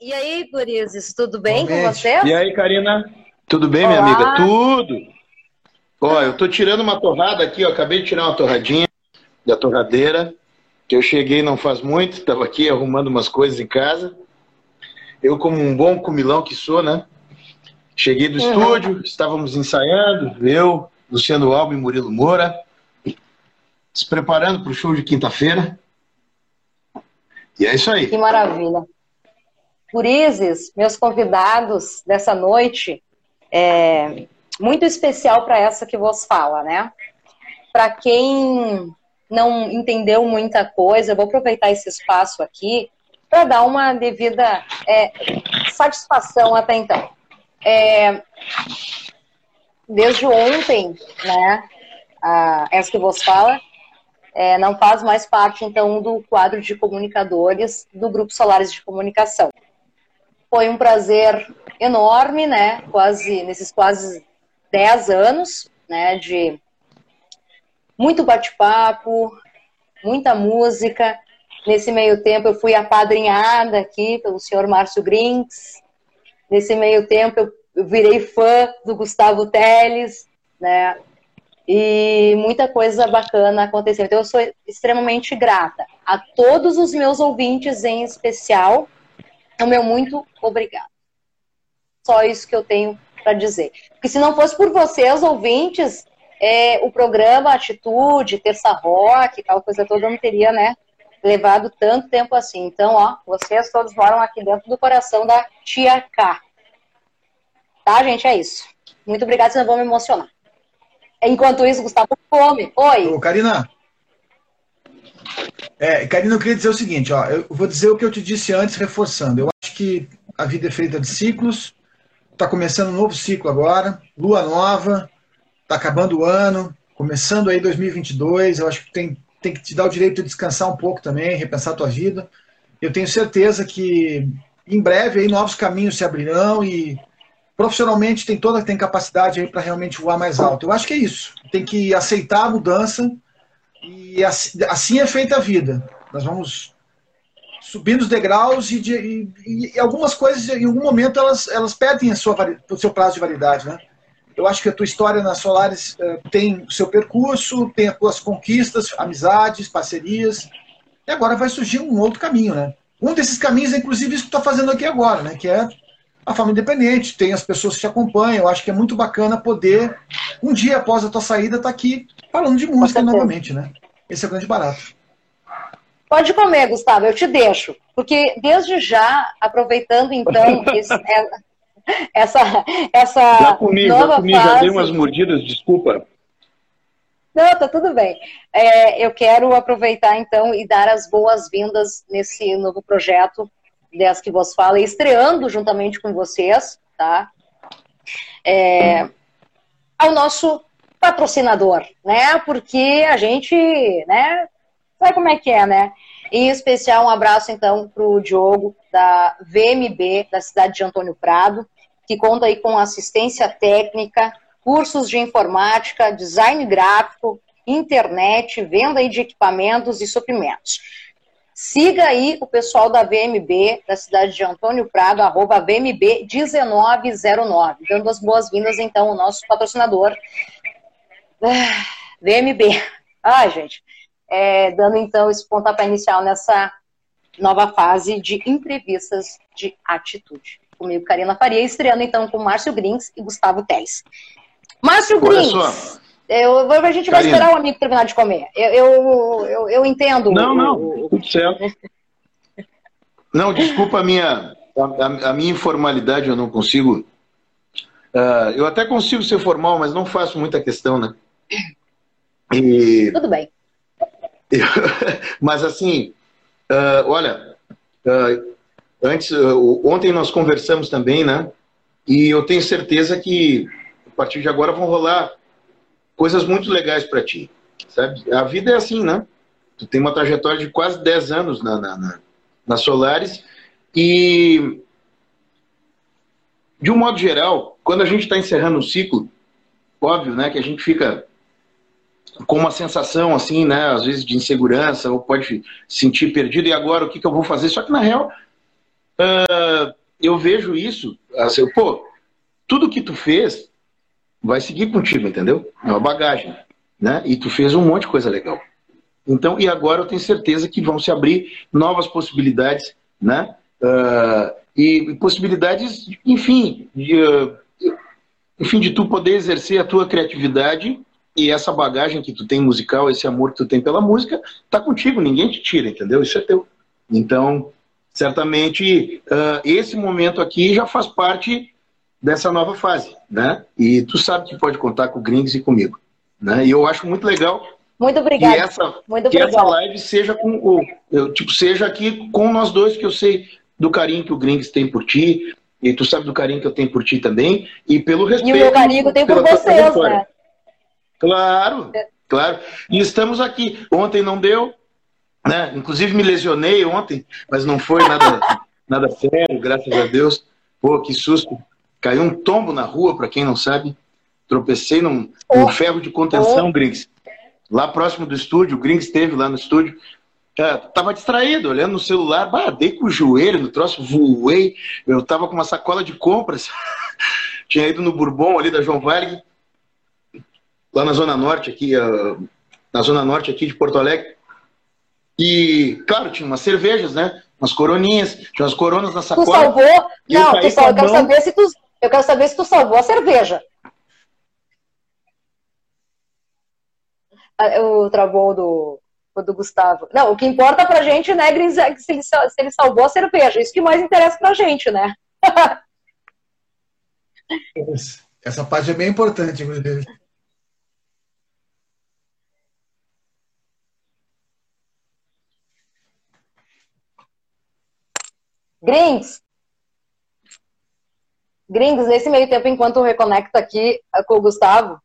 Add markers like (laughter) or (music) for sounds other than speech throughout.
E aí, Gurizes, tudo bem com você? E aí, Karina? Tudo bem, Olá. minha amiga? Tudo! Ó, eu tô tirando uma torrada aqui, ó. Acabei de tirar uma torradinha da torradeira, que eu cheguei não faz muito, tava aqui arrumando umas coisas em casa. Eu, como um bom comilão que sou, né? Cheguei do uhum. estúdio, estávamos ensaiando, eu, Luciano Alba e Murilo Moura, se preparando para o show de quinta-feira. E é isso aí. Que maravilha. Gurizes, meus convidados dessa noite, é muito especial para essa que vos fala, né? Para quem não entendeu muita coisa, eu vou aproveitar esse espaço aqui para dar uma devida é, satisfação até então. É, desde ontem, né, a, essa que vos fala, é, não faz mais parte, então, do quadro de comunicadores do Grupo Solares de Comunicação. Foi um prazer enorme, né? Quase, nesses quase 10 anos, né? De muito bate-papo, muita música. Nesse meio tempo eu fui apadrinhada aqui pelo senhor Márcio Grinks. Nesse meio tempo eu virei fã do Gustavo Teles, né? E muita coisa bacana aconteceu. Então eu sou extremamente grata a todos os meus ouvintes em especial o meu muito obrigado. Só isso que eu tenho para dizer. Porque se não fosse por vocês, ouvintes, é, o programa Atitude, Terça Rock, tal coisa toda, não teria, né, levado tanto tempo assim. Então, ó, vocês todos moram aqui dentro do coração da Tia K. Tá, gente? É isso. Muito obrigada, senão eu vou me emocionar. Enquanto isso, Gustavo come. Oi. Ô, Karina, é, Karina, eu queria dizer o seguinte, ó, eu vou dizer o que eu te disse antes, reforçando. Eu acho que a vida é feita de ciclos, está começando um novo ciclo agora, lua nova, está acabando o ano, começando aí 2022, eu acho que tem, tem que te dar o direito de descansar um pouco também, repensar a tua vida. Eu tenho certeza que em breve aí novos caminhos se abrirão e profissionalmente tem toda tem capacidade aí para realmente voar mais alto. Eu acho que é isso. Tem que aceitar a mudança e assim, é feita a vida. Nós vamos subindo os degraus e, de, e, e, algumas coisas, em algum momento, elas, elas perdem a sua, o seu prazo de validade. Né? Eu acho que a tua história na Solares uh, tem o seu percurso, tem as tuas conquistas, amizades, parcerias, e agora vai surgir um outro caminho. Né? Um desses caminhos é, inclusive, isso que tu está fazendo aqui agora, né? que é a forma independente, tem as pessoas que te acompanham. Eu acho que é muito bacana poder, um dia após a tua saída, estar tá aqui falando de música novamente, né? Esse é o grande barato. Pode comer, Gustavo, eu te deixo. Porque desde já, aproveitando então (laughs) esse, é, essa, essa já comi, nova já comi, fase... já dei umas mordidas, desculpa. Não, tá tudo bem. É, eu quero aproveitar então e dar as boas-vindas nesse novo projeto dessa que vos fala, estreando juntamente com vocês, tá? É, ao nosso patrocinador, né? Porque a gente, né? Sabe como é que é, né? Em especial, um abraço então para o Diogo, da VMB, da cidade de Antônio Prado, que conta aí com assistência técnica, cursos de informática, design gráfico, internet, venda de equipamentos e suprimentos. Siga aí o pessoal da VMB, da cidade de Antônio Prado, arroba VMB1909. Dando as boas-vindas, então, ao nosso patrocinador, ah, VMB. Ai, gente. É, dando, então, esse pontapé inicial nessa nova fase de entrevistas de atitude. Comigo, Karina Faria, estreando, então, com Márcio Grins e Gustavo Teles. Márcio Grins! Eu, a gente vai esperar o amigo terminar de comer. Eu, eu, eu, eu entendo. Não, não, tudo certo. Não, desculpa a minha, a, a minha informalidade, eu não consigo. Uh, eu até consigo ser formal, mas não faço muita questão, né? E, Tudo bem. (laughs) Mas assim, uh, olha, uh, antes, ontem nós conversamos também, né? E eu tenho certeza que a partir de agora vão rolar coisas muito legais para ti, sabe? A vida é assim, né? Tu tem uma trajetória de quase 10 anos na, na, na, na Solares e, de um modo geral, quando a gente está encerrando o ciclo, óbvio, né, que a gente fica com uma sensação assim, né, às vezes de insegurança ou pode se sentir perdido e agora o que, que eu vou fazer? Só que na real uh, eu vejo isso, assim, pô, tudo que tu fez vai seguir contigo, entendeu? É uma bagagem, né? E tu fez um monte de coisa legal. Então, e agora eu tenho certeza que vão se abrir novas possibilidades, né? Uh, e possibilidades, enfim, de, uh, enfim, de tu poder exercer a tua criatividade e essa bagagem que tu tem musical, esse amor que tu tem pela música, tá contigo, ninguém te tira, entendeu? Isso é teu. Então, certamente, uh, esse momento aqui já faz parte dessa nova fase, né? E tu sabe que pode contar com o Gringos e comigo, né? E eu acho muito legal muito obrigada. Que essa, Muito que essa live seja com o, eu, tipo, seja aqui com nós dois, que eu sei do carinho que o Gringos tem por ti, e tu sabe do carinho que eu tenho por ti também, e pelo respeito. E o meu carinho que eu tenho por vocês, né? Claro, é. claro. E estamos aqui. Ontem não deu, né? Inclusive me lesionei ontem, mas não foi nada, (laughs) nada sério, graças a Deus. Pô, que susto. Caiu um tombo na rua, para quem não sabe. Tropecei num, num ferro de contenção, oh. Griggs. Lá próximo do estúdio, o Griggs esteve lá no estúdio. É, tava distraído, olhando no celular, bah, dei com o joelho no troço, voei. Eu tava com uma sacola de compras. (laughs) Tinha ido no Bourbon ali da João Varg, lá na Zona Norte, aqui, uh, na Zona Norte aqui de Porto Alegre. E, claro, tinha umas cervejas, né? Umas coroninhas, tinha umas coronas na sacola. Tu salvou? Não, tu sal... eu, quero saber se tu... eu quero saber se tu salvou a cerveja. Ah, o travou do, do Gustavo. Não, o que importa pra gente, né, Gris, é se ele, se ele salvou a cerveja. Isso que mais interessa pra gente, né? (laughs) Essa parte é bem importante, inclusive. Gringos. Gringos, nesse meio tempo, enquanto eu reconecto aqui com o Gustavo.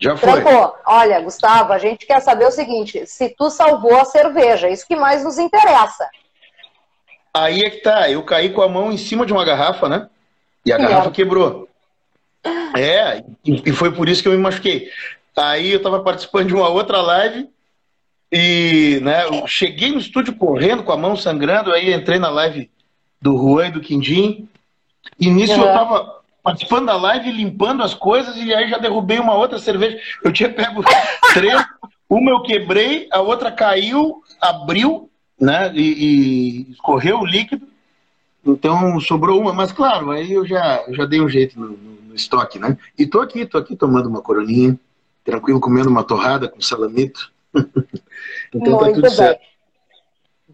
Já foi. Trancou. Olha, Gustavo, a gente quer saber o seguinte: se tu salvou a cerveja, isso que mais nos interessa. Aí é que tá, eu caí com a mão em cima de uma garrafa, né? E a é. garrafa quebrou. (laughs) É, e foi por isso que eu me machuquei. Aí eu tava participando de uma outra live e né, eu cheguei no estúdio correndo, com a mão sangrando, aí entrei na live do Juan e do Quindim. E nisso uhum. eu tava participando da live, limpando as coisas, e aí já derrubei uma outra cerveja. Eu tinha pego (laughs) três, uma eu quebrei, a outra caiu, abriu, né? E, e escorreu o líquido. Então sobrou uma, mas claro, aí eu já, já dei um jeito no, no, estoque, né? E tô aqui, tô aqui tomando uma coroninha, tranquilo, comendo uma torrada com salamito. (laughs) então tá Muito tá tudo bem. certo.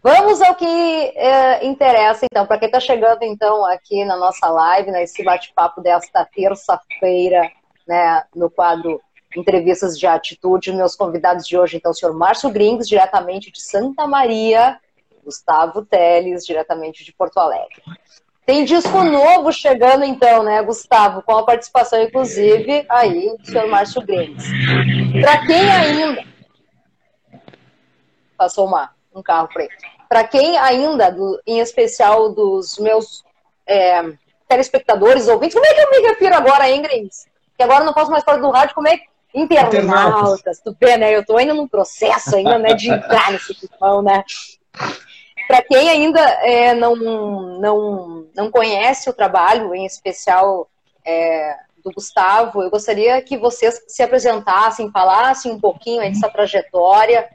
Vamos ao que é, interessa, então, para quem está chegando, então, aqui na nossa live, nesse bate-papo desta terça-feira, né, no quadro Entrevistas de Atitude, meus convidados de hoje, então, o senhor Márcio Gringos, diretamente de Santa Maria, Gustavo Teles, diretamente de Porto Alegre. Tem disco novo chegando, então, né, Gustavo, com a participação, inclusive, aí, do senhor Márcio Gringos. Para quem ainda passou uma, um carro preto. Para quem ainda, do, em especial dos meus é, telespectadores, ouvintes, como é que eu me refiro agora, hein, Grins? Que agora eu não posso mais falar do rádio, como é que internautas, tu vê, né? Eu tô ainda num processo ainda, né, de entrar nesse pipão, né? Para quem ainda é, não, não, não conhece o trabalho, em especial é, do Gustavo, eu gostaria que vocês se apresentassem, falassem um pouquinho dessa trajetória,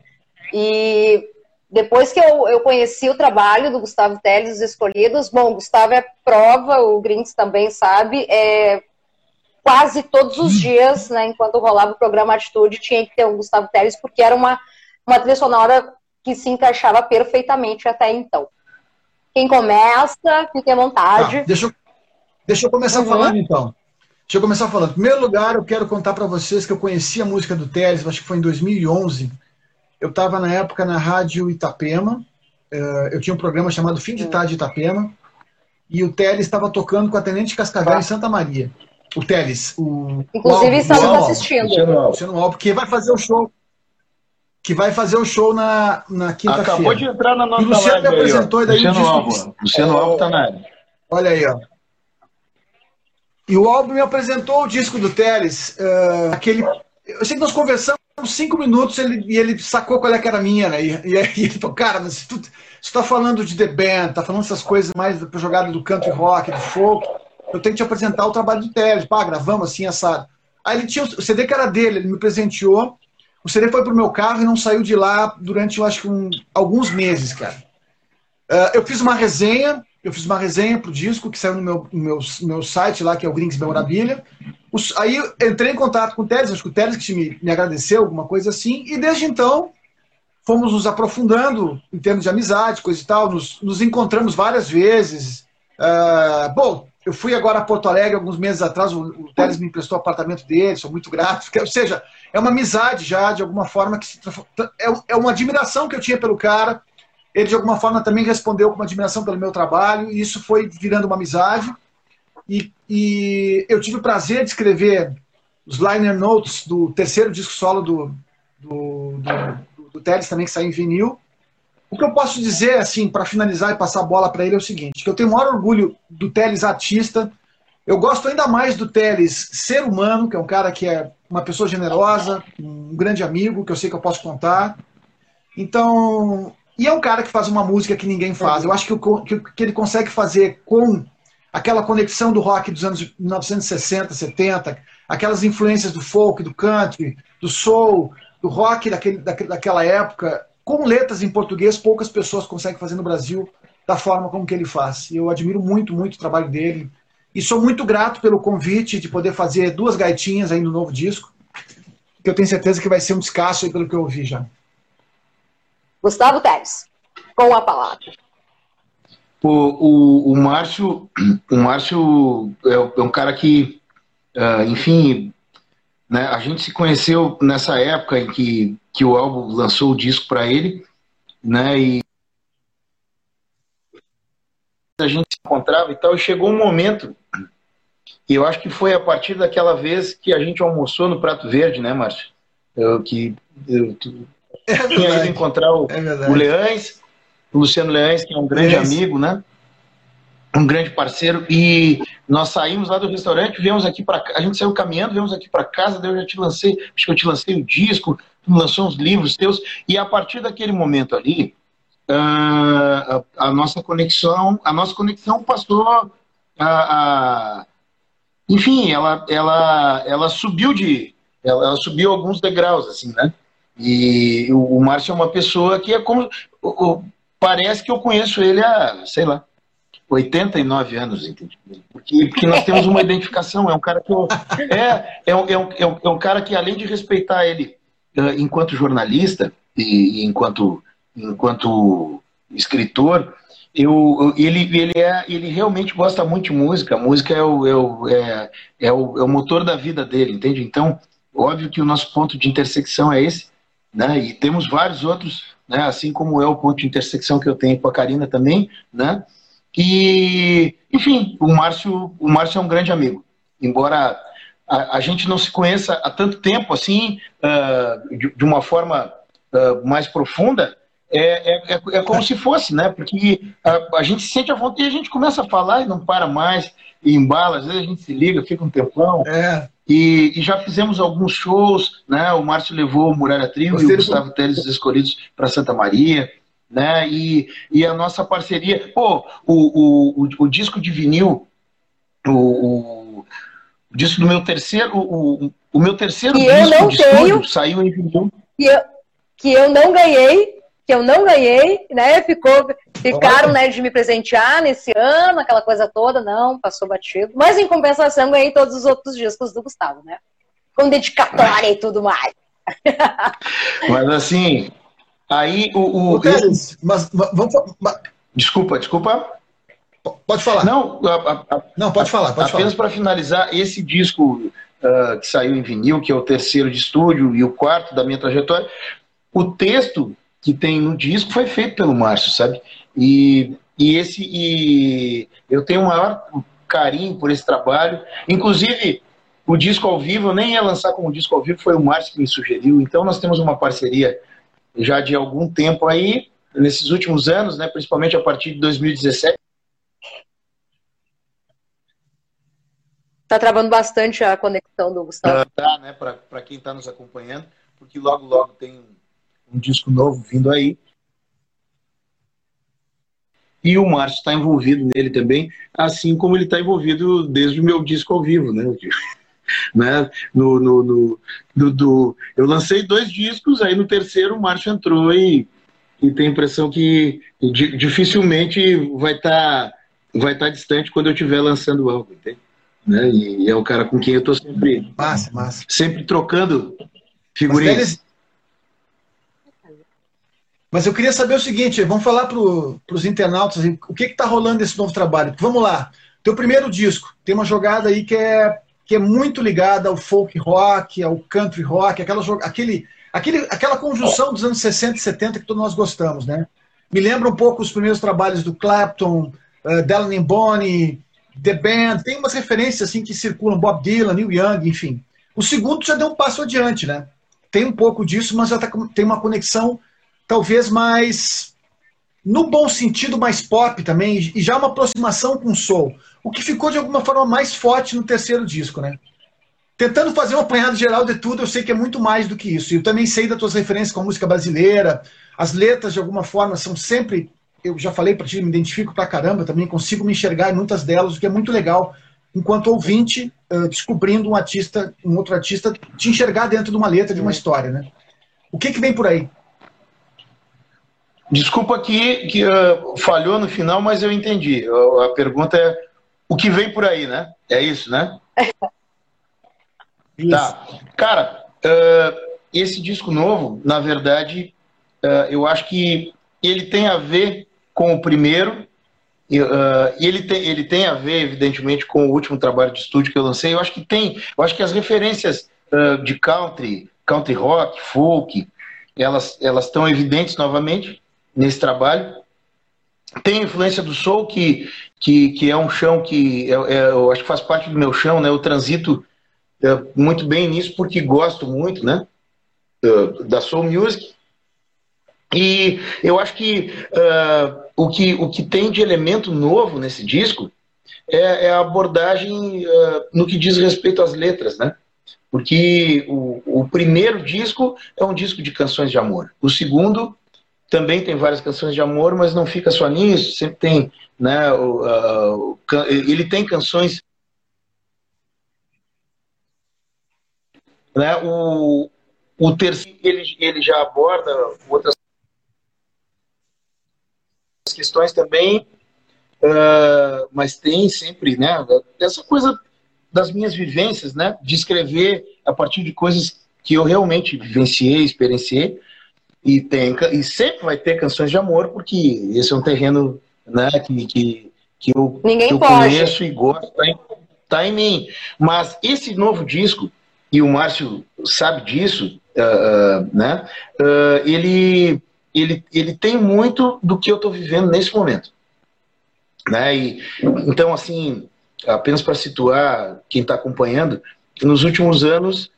e depois que eu, eu conheci o trabalho do Gustavo Teles, os escolhidos, bom, o Gustavo é prova, o Grinks também sabe, é, quase todos os dias, né, enquanto rolava o programa Atitude, tinha que ter um Gustavo Teles, porque era uma, uma trilha sonora que se encaixava perfeitamente até então. Quem começa, fique à vontade. Tá, deixa, eu, deixa eu começar uhum. falando, então. Deixa eu começar falando. Em primeiro lugar, eu quero contar para vocês que eu conheci a música do Teles, acho que foi em 2011, eu estava na época na rádio Itapema, eh, eu tinha um programa chamado Fim de hum. Tarde Itapema, e o Teles estava tocando com a Tenente Cascavel em Santa Maria. O Teles, o. Inclusive estamos assistindo. Luciano Alves, porque vai fazer o show. Que vai fazer o show na, na quinta-feira. Acabou de entrar na nossa e o Luciano live me apresentou aí, daí Luciano Alves. Luciano Alves está na área. Olha aí, ó. E o álbum me apresentou o disco do Teles, uh, aquele. Eu sei que nós conversamos uns cinco minutos ele, e ele sacou qual é que era a minha, né? E, e, e ele falou, cara, mas tu, você tá falando de The Band, tá falando essas coisas mais jogada do country rock, do folk, eu tenho que te apresentar o trabalho do Teles. Pá, gravamos assim, essa. Aí ele tinha o CD que era dele, ele me presenteou. O CD foi pro meu carro e não saiu de lá durante, eu acho que um, alguns meses, cara. Uh, eu fiz uma resenha, eu fiz uma resenha pro disco que saiu no meu, no meu, meu site lá, que é o Grinks Memorabilia. Os, aí entrei em contato com o Teles, acho que o Teles que me, me agradeceu, alguma coisa assim, e desde então fomos nos aprofundando em termos de amizade, coisa e tal, nos, nos encontramos várias vezes. Uh, bom, eu fui agora a Porto Alegre alguns meses atrás, o, o Teles me emprestou o apartamento dele, sou muito grato. (laughs) Ou seja, é uma amizade já, de alguma forma, que se, é, é uma admiração que eu tinha pelo cara. Ele, de alguma forma, também respondeu com uma admiração pelo meu trabalho, e isso foi virando uma amizade. E, e eu tive o prazer de escrever os liner notes do terceiro disco solo do, do, do, do Teles, também, que saiu em vinil. O que eu posso dizer, assim, para finalizar e passar a bola para ele é o seguinte: que eu tenho o maior orgulho do Teles artista. Eu gosto ainda mais do Teles ser humano, que é um cara que é uma pessoa generosa, um grande amigo, que eu sei que eu posso contar. Então, e é um cara que faz uma música que ninguém faz. Eu acho que, o, que, que ele consegue fazer com aquela conexão do rock dos anos 1960, 70, aquelas influências do folk, do country, do soul, do rock daquele, daquela época, com letras em português, poucas pessoas conseguem fazer no Brasil da forma como que ele faz. E eu admiro muito, muito o trabalho dele. E sou muito grato pelo convite de poder fazer duas gaitinhas aí no novo disco, que eu tenho certeza que vai ser um descasso pelo que eu ouvi já. Gustavo Teres, com a palavra. O, o, o Márcio, (clears throat) o Márcio é, é um cara que, uh, enfim, né, a gente se conheceu nessa época em que que o álbum lançou o disco para ele, né? E a gente se encontrava e tal, e chegou um momento, e eu acho que foi a partir daquela vez que a gente almoçou no Prato Verde, né, Márcio? Eu, que eu, tu, é ido encontrar o, é o Leães, o Luciano Leães, que é um grande amigo, né? um grande parceiro. E nós saímos lá do restaurante, viemos aqui para a gente saiu caminhando, viemos aqui para casa, daí eu já te lancei, acho que eu te lancei o disco, tu lançou uns livros teus. E a partir daquele momento ali uh, a, a, nossa conexão, a nossa conexão passou a, a enfim, ela ela ela subiu de ela, ela, subiu alguns degraus assim, né? E o, o Márcio é uma pessoa que é como o, o, parece que eu conheço ele há, sei lá, 89 anos, entende? Porque, porque nós temos uma (laughs) identificação, é um cara que eu, é, é, um, é, um, é um cara que além de respeitar ele enquanto jornalista e, e, enquanto, enquanto escritor, eu, ele, ele, é, ele realmente gosta muito de música, a música é o, é, o, é, é, o, é o motor da vida dele, entende? Então, óbvio que o nosso ponto de intersecção é esse, né? E temos vários outros, né? Assim como é o ponto de intersecção que eu tenho com a Karina também, né? E, enfim, o Márcio, o Márcio é um grande amigo. Embora a, a gente não se conheça há tanto tempo assim, uh, de, de, uma forma uh, mais profunda, é, é, é, como se fosse, né? Porque a, a, gente se sente à vontade e a gente começa a falar e não para mais, e embala, às vezes a gente se liga, fica um tempão. É. E, e, já fizemos alguns shows, né? O Márcio levou o Muralha Trio e o Gustavo Teles escolhidos para Santa Maria né? E, e a nossa parceria, pô, o, o, o, o disco de vinil, o, o, disco do meu terceiro, o, o meu terceiro que disco eu não de tenho, estúdio saiu em vinil. Que eu, que eu não ganhei, que eu não ganhei, né? Ficou, ficaram, né, de me presentear nesse ano, aquela coisa toda, não, passou batido. Mas em compensação ganhei todos os outros discos do Gustavo, né? Com dedicatória e tudo mais. (laughs) Mas assim, Aí o. o Teles, mas, mas, vamos. Mas... Desculpa, desculpa. Pode falar. Não, a, a, não pode falar. Pode apenas para finalizar, esse disco uh, que saiu em vinil, que é o terceiro de estúdio e o quarto da minha trajetória, o texto que tem no disco foi feito pelo Márcio, sabe? E, e esse e eu tenho o maior carinho por esse trabalho. Inclusive, o disco ao vivo, eu nem ia lançar como disco ao vivo, foi o Márcio que me sugeriu. Então nós temos uma parceria já de algum tempo aí, nesses últimos anos, né, principalmente a partir de 2017. Tá travando bastante a conexão do Gustavo. Tá, né, para quem está nos acompanhando. porque logo, logo tem um, disco novo vindo aí. E o Márcio está envolvido nele também, assim como ele está envolvido desde o meu disco ao vivo, né? (laughs) né? No, no, no, no, do, eu lancei dois discos, aí no terceiro o Márcio entrou e, e tem a impressão que dificilmente vai estar tá, vai tá distante quando eu estiver lançando algo, entende? Né? E, e é o cara com quem eu estou sempre, massa, massa. sempre trocando figurinhas. Mas eu queria saber o seguinte, vamos falar para os internautas o que está rolando nesse novo trabalho. Vamos lá, teu primeiro disco, tem uma jogada aí que é, que é muito ligada ao folk rock, ao country rock, aquela, aquele, aquele, aquela conjunção dos anos 60 e 70 que todos nós gostamos, né? Me lembra um pouco os primeiros trabalhos do Clapton, uh, Dylan Bonnie, The Band, tem umas referências assim que circulam, Bob Dylan, Neil Young, enfim. O segundo já deu um passo adiante, né? Tem um pouco disso, mas já tá, tem uma conexão talvez mais, no bom sentido, mais pop também, e já uma aproximação com o soul. O que ficou de alguma forma mais forte no terceiro disco, né? Tentando fazer um apanhado geral de tudo, eu sei que é muito mais do que isso. E eu também sei das tuas referências com a música brasileira. As letras, de alguma forma, são sempre. Eu já falei para ti, me identifico pra caramba também, consigo me enxergar em muitas delas, o que é muito legal, enquanto ouvinte, uh, descobrindo um artista, um outro artista, te enxergar dentro de uma letra, de uma história, né? O que, que vem por aí? Desculpa que, que uh, falhou no final, mas eu entendi. Uh, a pergunta é o que vem por aí, né? É isso, né? (laughs) isso. Tá. Cara, uh, esse disco novo, na verdade, eu acho que ele tem a ver com o primeiro, ele, tem, ele tem a ver, evidentemente, com o último trabalho de estúdio que eu lancei. Eu acho que tem, eu acho que as referências de country, country rock, folk, elas, elas estão evidentes novamente nesse trabalho. Tem a influência do soul, que, que, que é um chão que é, é, eu acho que faz parte do meu chão, né? Eu transito é, muito bem nisso porque gosto muito, né? Da soul music. E eu acho que, uh, o que o que tem de elemento novo nesse disco é, é a abordagem uh, no que diz respeito às letras, né? Porque o, o primeiro disco é um disco de canções de amor. O segundo também tem várias canções de amor, mas não fica só nisso, sempre tem, né, o, uh, ele tem canções né, o, o terceiro ele, ele já aborda outras questões também, uh, mas tem sempre, né, essa coisa das minhas vivências, né, de escrever a partir de coisas que eu realmente vivenciei, experienciei, e, tem, e sempre vai ter canções de amor, porque esse é um terreno né, que, que, que eu, Ninguém que eu conheço e gosto, tá em, tá em mim. Mas esse novo disco, e o Márcio sabe disso, uh, uh, né, uh, ele, ele, ele tem muito do que eu estou vivendo nesse momento. Né? E, então, assim, apenas para situar quem está acompanhando, nos últimos anos,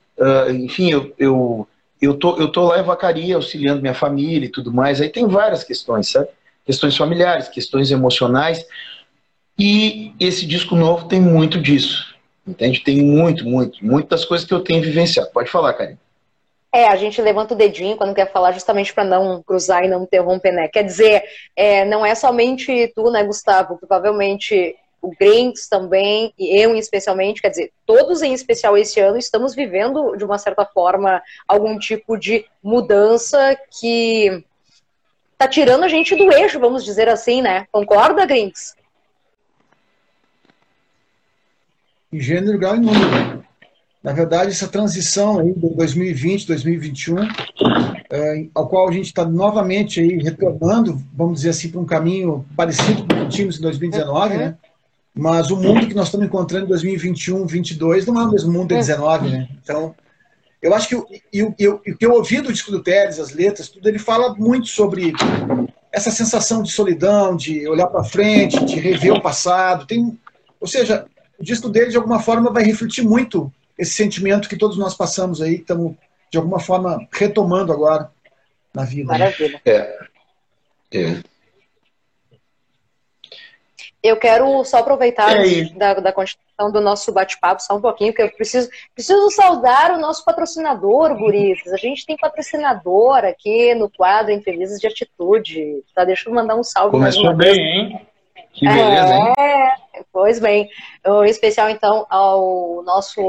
enfim, eu, eu eu tô, eu tô lá em Vacaria auxiliando minha família e tudo mais. Aí tem várias questões, sabe? Questões familiares, questões emocionais. E esse disco novo tem muito disso. Entende? Tem muito, muito, muitas coisas que eu tenho vivenciado. Pode falar, Karine. É, a gente levanta o dedinho quando quer falar, justamente para não cruzar e não interromper, né? Quer dizer, é, não é somente tu, né, Gustavo? Provavelmente o Grinks também, e eu especialmente, quer dizer, todos em especial esse ano estamos vivendo, de uma certa forma, algum tipo de mudança que tá tirando a gente do eixo, vamos dizer assim, né? Concorda, Grinks? Em gênero, grau e número. Na verdade, essa transição aí de 2020, 2021, é, ao qual a gente está novamente aí retornando, vamos dizer assim, para um caminho parecido com o que tínhamos em 2019, uhum. né? Mas o mundo que nós estamos encontrando em 2021, 2022 não é o mesmo mundo de 19, né? Então, eu acho que o, eu, eu, o que eu ouvi do disco do Teres, as letras, tudo, ele fala muito sobre essa sensação de solidão, de olhar para frente, de rever o passado. Tem, ou seja, o disco dele, de alguma forma, vai refletir muito esse sentimento que todos nós passamos aí, estamos, de alguma forma, retomando agora na vida. Maravilha. É. é. Eu quero só aproveitar é da, da continuação do nosso bate-papo só um pouquinho, porque eu preciso, preciso saudar o nosso patrocinador, Guris. A gente tem patrocinador aqui no quadro Entrevistas de Atitude. Tá? Deixa eu mandar um salve. Começou bem, hein? Que beleza, hein? É, pois bem. Um especial, então, ao nosso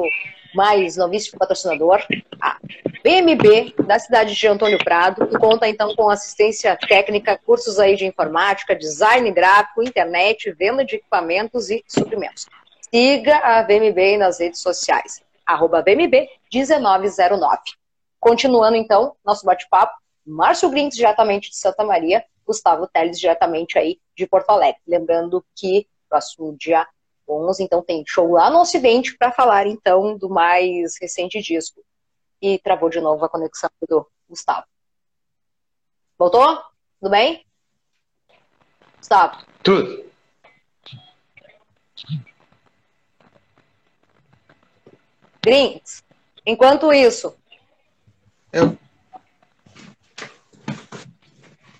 mais novíssimo patrocinador, a BMB, da cidade de Antônio Prado, que conta então com assistência técnica, cursos aí de informática, design gráfico, internet, venda de equipamentos e suprimentos. Siga a VMB nas redes sociais, arroba VMB1909. Continuando então, nosso bate-papo, Márcio Grins, diretamente de Santa Maria, Gustavo Teles, diretamente aí de Porto Alegre. Lembrando que próximo dia 11, então tem show lá no Ocidente para falar então do mais recente disco. E travou de novo a conexão do Gustavo. Voltou? Tudo bem? Gustavo? Tudo. Grinks, enquanto isso. Eu...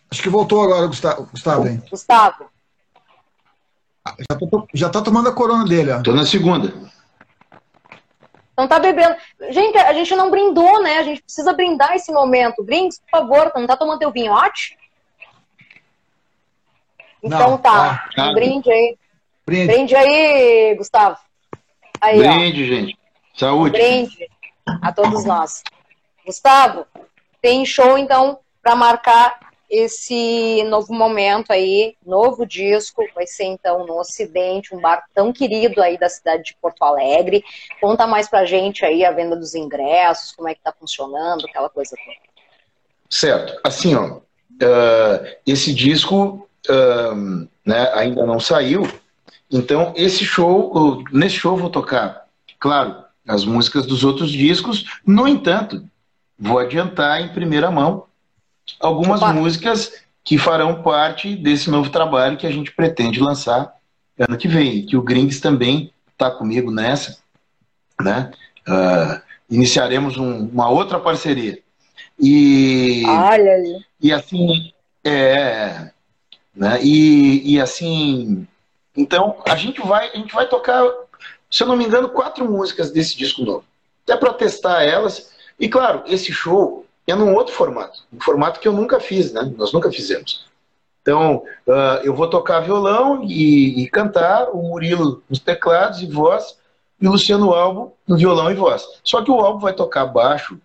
Acho que voltou agora, Gustavo. Gustavo, hein? Gustavo. Já, tô, já tá tomando a corona dele, ó. Tô na segunda. Não tá bebendo. Gente, a gente não brindou, né? A gente precisa brindar esse momento. Brinde, por favor. Não tá tomando teu vinhote? Então não, tá. Ah, um brinde aí. Brinde. brinde aí, Gustavo. Aí, brinde, ó. gente. Saúde. Brinde a todos nós. Gustavo, tem show então para marcar esse novo momento aí, novo disco, vai ser então no Ocidente, um bar tão querido aí da cidade de Porto Alegre. Conta mais pra gente aí a venda dos ingressos, como é que tá funcionando, aquela coisa toda. Certo. Assim, ó, uh, esse disco uh, né, ainda não saiu, então esse show, uh, nesse show vou tocar, claro, as músicas dos outros discos, no entanto, vou adiantar em primeira mão algumas Opa. músicas que farão parte desse novo trabalho que a gente pretende lançar ano que vem, que o Grings também está comigo nessa, né? Uh, iniciaremos um, uma outra parceria. E, Olha aí. E assim, é, né? E, e assim, então a gente vai, a gente vai tocar, se eu não me engano, quatro músicas desse disco novo, até para testar elas. E claro, esse show é num outro formato, um formato que eu nunca fiz, né? Nós nunca fizemos. Então, uh, eu vou tocar violão e, e, cantar, o Murilo nos teclados e voz, e o Luciano Albo no violão e voz. Só que o Albo vai tocar baixo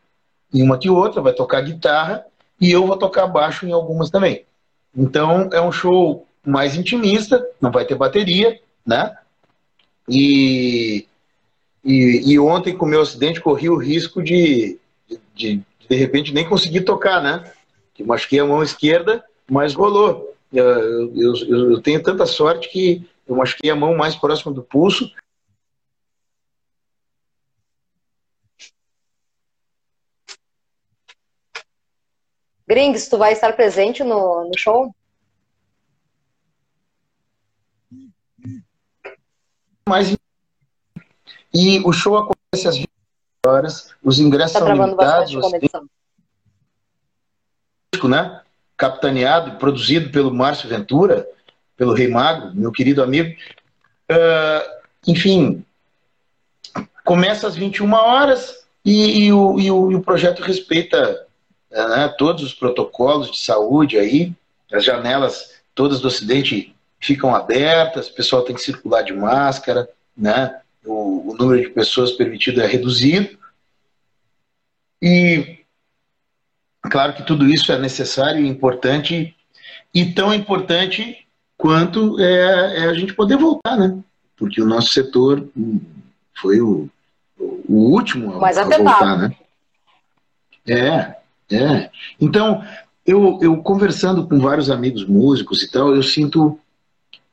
em uma que outra, vai tocar guitarra, e eu vou tocar baixo em algumas também. Então, é um show mais intimista, não vai ter bateria, né? E, e, e ontem, com o meu acidente, corri o risco de, de, de repente nem consegui tocar, né? Que machuquei a mão esquerda, mas rolou. Eu, eu, eu, tenho tanta sorte que eu machuquei a mão mais próxima do pulso. Grings, tu vai estar presente no, no show? Mas e o show acontece às 20 horas. Os ingressos tá são limitados. Né? Capitaneado, produzido pelo Márcio Ventura, pelo Rei Mago, meu querido amigo. Uh, enfim, começa às 21 horas e, e, o, e, o, e o, projeto respeita né, todos os protocolos de saúde aí. As janelas todas do Ocidente ficam abertas, o pessoal tem que circular de máscara, né? O, o número de pessoas permitido é reduzido. E claro que tudo isso é necessário e importante, e tão importante quanto é, é a gente poder voltar, né? Porque o nosso setor foi o, o último a, a voltar, né? É, é. Então, eu, eu conversando com vários amigos músicos e tal, eu sinto,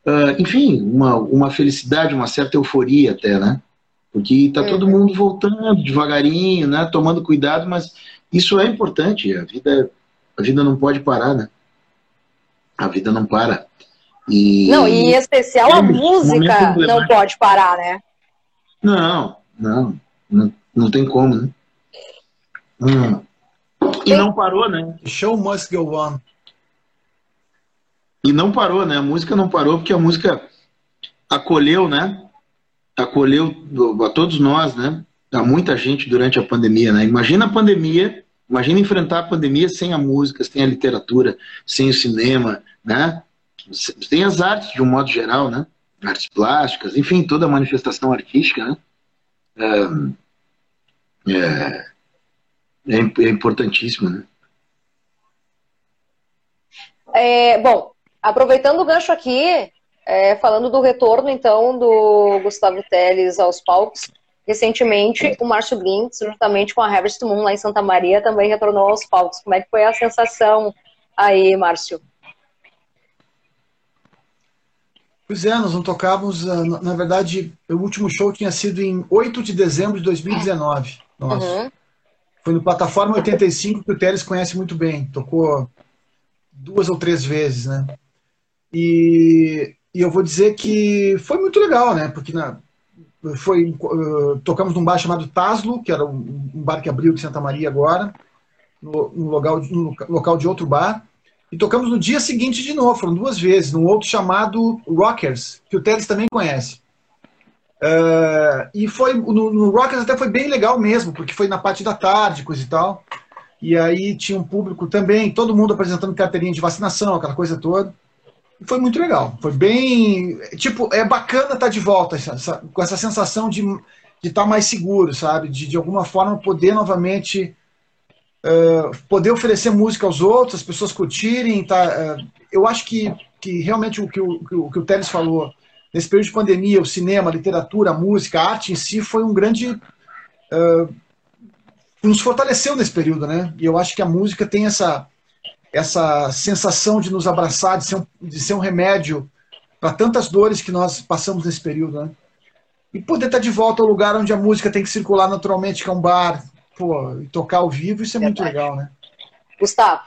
uh, enfim, uma, uma felicidade, uma certa euforia até, né? Porque está todo mundo voltando devagarinho, né? Tomando cuidado, mas isso é importante. A vida, a vida não pode parar, né? A vida não para. E, não, e em especial a música não pode parar, né? Não, não, não, não tem como, né? Hum. E não parou, né? Show must go on. E não parou, né? A música não parou porque a música acolheu, né? Acolheu a todos nós, né? A muita gente durante a pandemia, né? Imagina a pandemia, imagina enfrentar a pandemia sem a música, sem a literatura, sem o cinema, né? Sem as artes de um modo geral, né? Artes plásticas, enfim, toda manifestação artística, né? É, é, é importantíssimo, né? É, bom, aproveitando o gancho aqui, é, falando do retorno, então, do Gustavo Teles aos palcos, recentemente o Márcio Blinks, juntamente com a Harvest Moon lá em Santa Maria, também retornou aos palcos. Como é que foi a sensação aí, Márcio? Pois é, nós não tocávamos, ah, na verdade, o último show tinha sido em 8 de dezembro de 2019. Nossa. Uhum. Foi no Plataforma 85, que o Teles conhece muito bem. Tocou duas ou três vezes, né? E, e eu vou dizer que foi muito legal, né? Porque na, foi, uh, tocamos num bar chamado Taslo, que era um, um bar que abriu de Santa Maria agora, no, no, local, no local de outro bar. E tocamos no dia seguinte de novo, foram duas vezes, num outro chamado Rockers, que o Teles também conhece. Uh, e foi no, no, Rockers até foi bem legal mesmo, porque foi na parte da tarde, coisa e tal. E aí tinha um público também, todo mundo apresentando carteirinha de vacinação, aquela coisa toda. Foi muito legal. Foi bem. Tipo, é bacana estar de volta essa, com essa sensação de estar mais seguro, sabe? De, de alguma forma poder novamente uh, poder oferecer música aos outros, as pessoas curtirem. Tá, uh, eu acho que, que realmente o que o, o que o Teles falou, nesse período de pandemia, o cinema, a literatura, a música, a arte em si foi um grande. Uh, nos fortaleceu nesse período, né? E eu acho que a música tem essa, essa sensação de nos abraçar, de ser um, de ser um remédio para tantas dores que nós passamos nesse período, né? E poder estar de volta ao lugar onde a música tem que circular naturalmente, que é um bar, pô, e tocar ao vivo, isso é muito legal, né? Gustavo.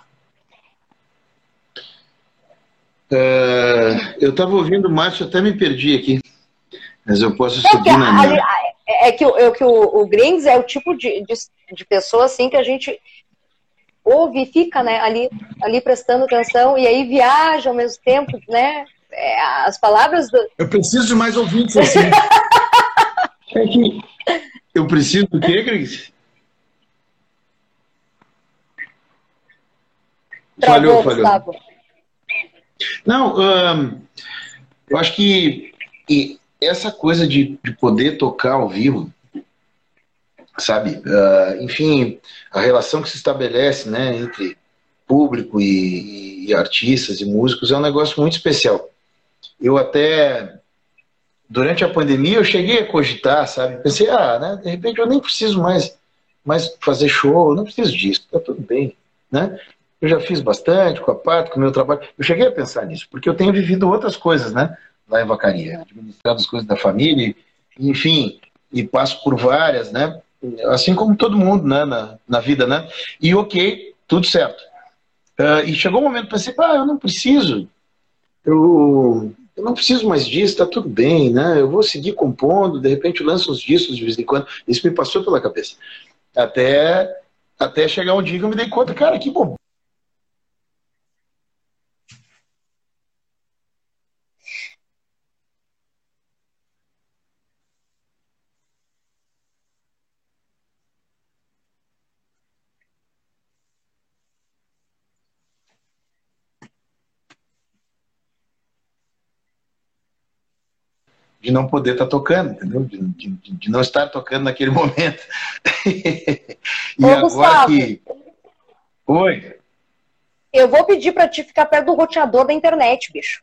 Uh, eu estava ouvindo o Márcio, até me perdi aqui. Mas eu posso é subir na minha. É, é que, é que o, o Grings é o tipo de, de, de, pessoa assim que a gente ouve e fica né, ali, ali prestando atenção e aí viaja ao mesmo tempo, né? É, as palavras do. Eu preciso de mais ouvintes assim. (laughs) é que eu preciso do quê, Grings? Falhou, falhou. Não, um, eu acho que essa coisa de, de poder tocar ao vivo, sabe? Uh, enfim, a relação que se estabelece né, entre público e, e, artistas e músicos é um negócio muito especial. Eu até, durante a pandemia, eu cheguei a cogitar, sabe? Pensei, ah, né, de repente eu nem preciso mais, mais fazer show, não preciso disso, tá tudo bem, né? Eu já fiz bastante com a parte, com o meu trabalho. Eu cheguei a pensar nisso, porque eu tenho vivido outras coisas, né? lá em Vacaria, administrando as coisas da família, enfim, e passo por várias, né? Assim como todo mundo, né, na, na vida, né? E ok, tudo certo. Uh, e chegou um momento que pensei, ah, eu não preciso, eu, eu não preciso mais disso, tá tudo bem, né? Eu vou seguir compondo, de repente lanço uns discos de vez em quando. Isso me passou pela cabeça. Até, até chegar um dia que eu me dei conta, cara, que bobagem de não poder estar tá tocando, entendeu? De, de, de, não estar tocando naquele (laughs) momento. e Ô, agora Gustavo, que. Oi. Eu vou pedir para ti ficar perto do roteador da internet, bicho.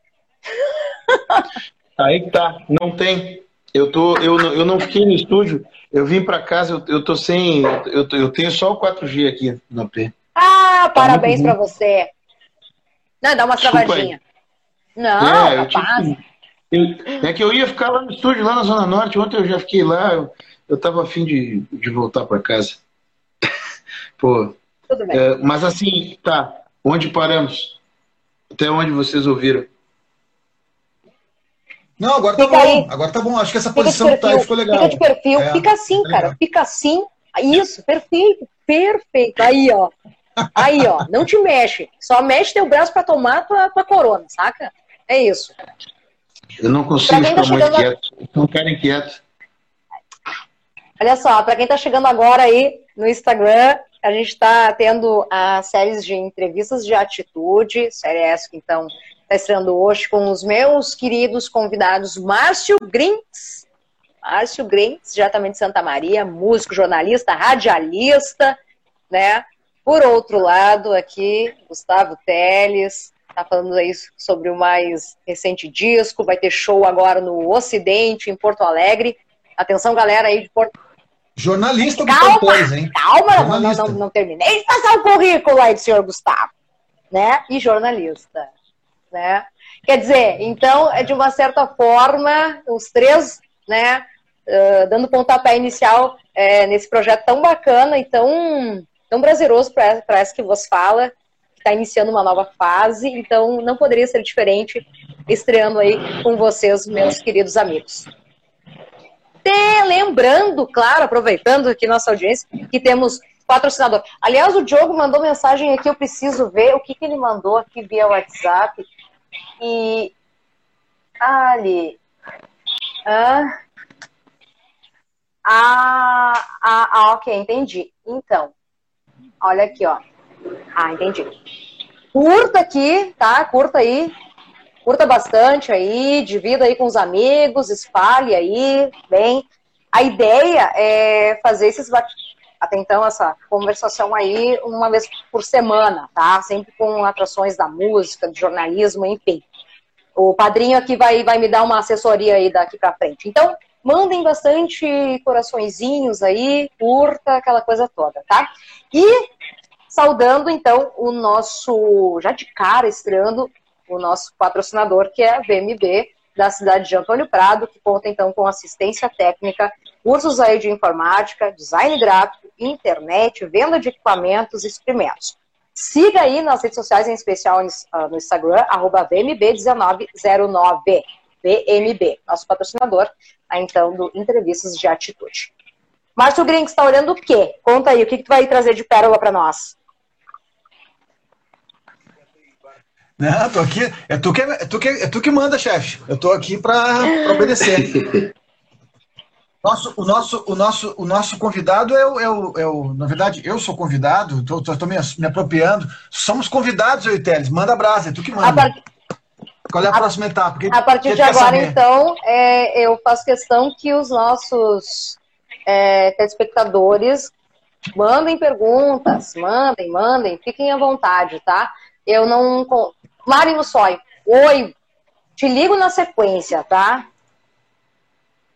Aí que tá, não tem. Eu, tô, eu, eu não fiquei no estúdio, eu vim para casa, eu, eu tô sem. Eu, eu tenho só o 4G aqui no AP. Ah, tá parabéns para você. Não, dá uma travadinha. Não, é, rapaz. Eu, é que eu ia ficar lá no estúdio, lá na Zona Norte. Ontem eu já fiquei lá, eu, eu tava afim de, de voltar para casa. (laughs) Pô. Tudo bem. É, mas assim, tá. Onde paramos? Até onde vocês ouviram? Não, agora tá fica tá bom. Aí. Agora tá bom. Acho que essa posição tá, ficou legal. Fica de perfil. É, fica assim, tá cara. Fica assim. Isso, perfeito. Perfeito. Aí, ó. Aí, ó. Não te mexe. Só mexe teu braço para tomar tua, tua corona, saca? É isso. Eu não consigo tá ficar tá muito quieto. A... Não quero quieto. Olha só, para quem está chegando agora aí no Instagram, a gente está tendo as séries de entrevistas de atitude, série essa que então está estreando hoje com os meus queridos convidados Márcio Grinks, Márcio Grinks, diretamente de Santa Maria, músico, jornalista, radialista, né? Por outro lado, aqui, Gustavo Teles, tá falando aí sobre o mais recente disco, vai ter show agora no Ocidente, em Porto Alegre. Atenção, galera aí de Porto Jornalista do calma, Cantores, hein? Calma, não, não, não, não, terminei de passar o currículo aí do senhor Gustavo, né? E jornalista, né? Quer dizer, então, é de uma certa forma, os três, né, uh, dando pontapé inicial é, nesse projeto tão bacana e tão, tão prazeroso para essa que vos fala, está iniciando uma nova fase, então não poderia ser diferente estreando aí com vocês, meus queridos amigos lembrando, claro, aproveitando aqui nossa audiência, que temos patrocinador. Aliás, o Diogo mandou mensagem aqui, eu preciso ver o que, que ele mandou aqui via WhatsApp. E. Ali. Ah, ah, ah, ok, entendi. Então, olha aqui, ó. Ah, entendi. Curta aqui, tá? Curta aí curta bastante aí, divida aí com os amigos, espalhe aí, bem. A ideia é fazer esses até então essa conversação aí uma vez por semana, tá? Sempre com atrações da música, do jornalismo, enfim. O padrinho aqui vai, vai me dar uma assessoria aí daqui para frente. Então, mandem bastante coraçõezinhos aí, curta, aquela coisa toda, tá? E saudando então o nosso, já de cara estreando o nosso patrocinador, que é a VMB, da cidade de Antônio Prado, que conta então com assistência técnica, cursos aí de informática, design gráfico, internet, venda de equipamentos e experimentos. Siga aí nas redes sociais, em especial no uh, Instagram, arroba VMB1909, VMB, nosso patrocinador, então, do Entrevistas de Atitude. Márcio Grinks, está olhando o quê? Conta aí, o que, que tu vai trazer de pérola para nós? Não, tô aqui. É tu que, é, tu que, é tu que manda, chefe. Eu tô aqui para obedecer. (laughs) Nosso, o, nosso, o, nosso, o nosso convidado é o, é, o, é o. Na verdade, eu sou convidado, estou me, me apropriando. Somos convidados, eu e Teles. Manda brasa, é tu que manda. Part... Qual é a, a próxima etapa? a partir de agora, então, é, eu faço questão que os nossos é, telespectadores mandem perguntas, mandem, mandem, fiquem à vontade, tá? Eu não. Mário Sói, oi, te ligo na sequência, tá?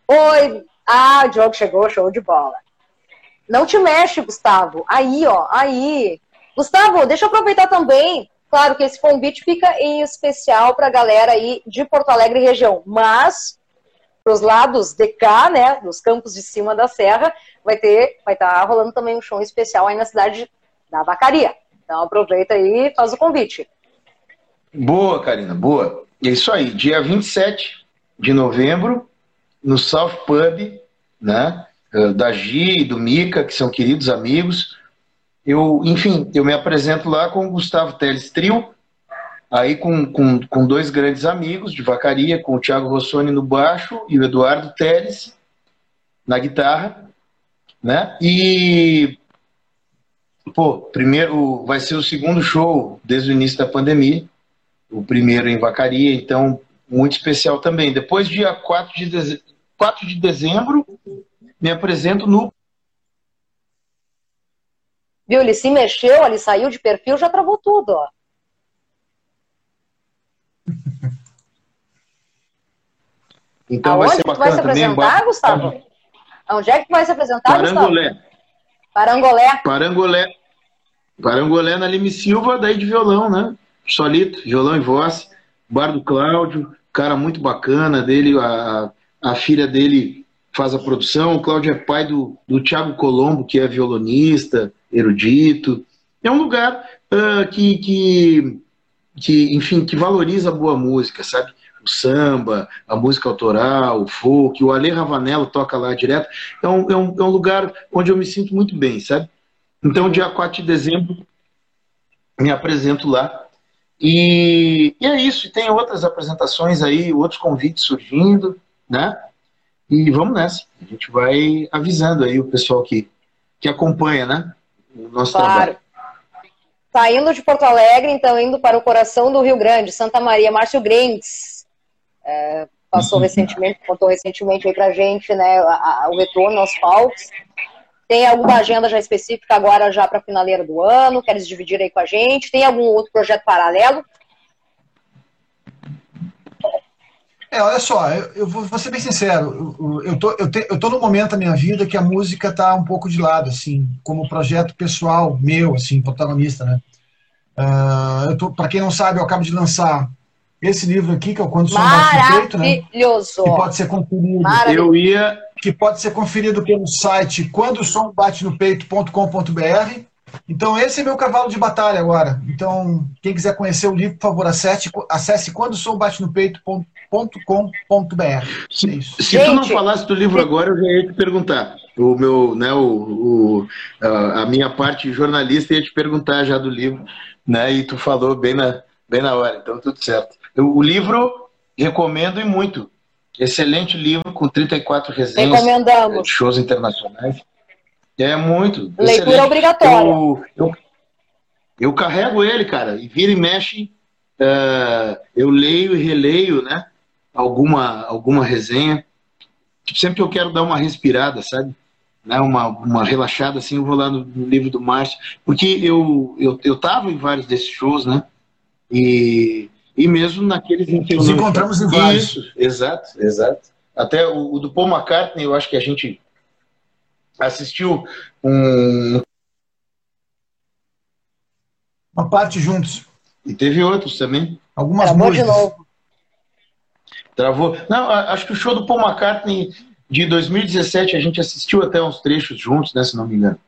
Oi, ah, o Diogo chegou, show de bola. Não te mexe, Gustavo. Aí, ó, aí. Gustavo, deixa eu aproveitar também. Claro que esse convite fica em especial para a galera aí de Porto Alegre região, mas para os lados de cá, né, nos campos de cima da serra, vai ter, vai estar tá rolando também um show especial aí na cidade da Vacaria. Então aproveita aí e faz o convite. Boa, Karina, boa. É isso aí, dia 27 de novembro, no South Pub, né? Eh, da Gi e do Mica, que são queridos amigos. Eu, enfim, eu me apresento lá com o Gustavo Teles Trio, aí com, com, com dois grandes amigos de Vacaria, com o Thiago Rossoni no baixo e o Eduardo Teles na guitarra, né? E pô, primeiro vai ser o segundo show desde o início da pandemia, o primeiro em Vacaria, então muito especial também. Depois, dia 4 de, deze... 4 de dezembro, me apresento no. Viu, ele se mexeu, ele saiu de perfil, já travou tudo, ó. (laughs) Então Aonde vai ser bacana vai se apresentar, Gustavo? Onde é que vai se apresentar, Parangolé. Gustavo? Parangolé. Parangolé. Parangolé na Lime Silva, daí de violão, né? Solito, violão e voz. Bar do Cláudio, cara muito bacana dele, a, a filha dele faz a produção, o Cláudio é pai do, do Thiago Colombo, que é violonista, erudito. É um lugar uh, que, que, que, enfim, que valoriza a boa música, sabe? O samba, a música autoral, o folk, o Ale Ravanello toca lá direto. É um, é, um, é um lugar onde eu me sinto muito bem, sabe? Então, dia 4 de dezembro, me apresento lá. E, e é isso, e tem outras apresentações aí, outros convites surgindo, né? E vamos nessa. A gente vai avisando aí o pessoal que, que acompanha, né? O nosso claro. trabalho. Saindo de Porto Alegre, então indo para o coração do Rio Grande, Santa Maria, Márcio Grendes. É, passou uhum. recentemente, contou recentemente aí pra gente, né, a, a, o retorno aos palcos. Tem alguma agenda já específica agora já para finaleira do ano? Queres dividir aí com a gente? Tem algum outro projeto paralelo? É, olha só, eu, eu vou, vou, ser bem sincero, eu, eu, tô, eu, te, eu tô no momento da minha vida que a música tá um pouco de lado, assim, como projeto pessoal meu, assim, protagonista, né? Uh, eu tô, para quem não sabe, eu acabo de lançar esse livro aqui, que é o Quando Som Bate no Peito, né? Maravilhoso! Que pode ser conferido. Eu ia... Que pode ser conferido pelo site quando som bate no peito.com.br. Então, esse é meu cavalo de batalha agora. Então, quem quiser conhecer o livro, por favor, acesse, acesse quando som bate no peito.com.br. Se, é se tu não falasse do livro agora, eu já ia te perguntar. O meu, né, o, o, a minha parte jornalista ia te perguntar já do livro, né? E tu falou bem na, bem na hora, então tudo certo. O livro, recomendo e muito. Excelente livro, com 34 resenhas Recomendamos. de shows internacionais. É muito. Leitura excelente. obrigatória. Eu, eu, eu, carrego ele, cara, e vira e mexe. Uh, eu leio e releio, né? Alguma, alguma resenha. Sempre que eu quero dar uma respirada, sabe? Né, uma, uma relaxada, assim, eu vou lá no, no livro do Márcio. Porque eu, eu, eu tava em vários desses shows, né? E, e mesmo naqueles em que Nos encontramos em vários. Isso, exato, exato. Até o, o, do Paul McCartney, eu acho que a gente assistiu um. Uma parte juntos. E teve outros também. Algumas Travou músicas. de novo. Travou. Não, acho que o show do Paul McCartney de 2017 a gente assistiu até uns trechos juntos, né? Se não me engano.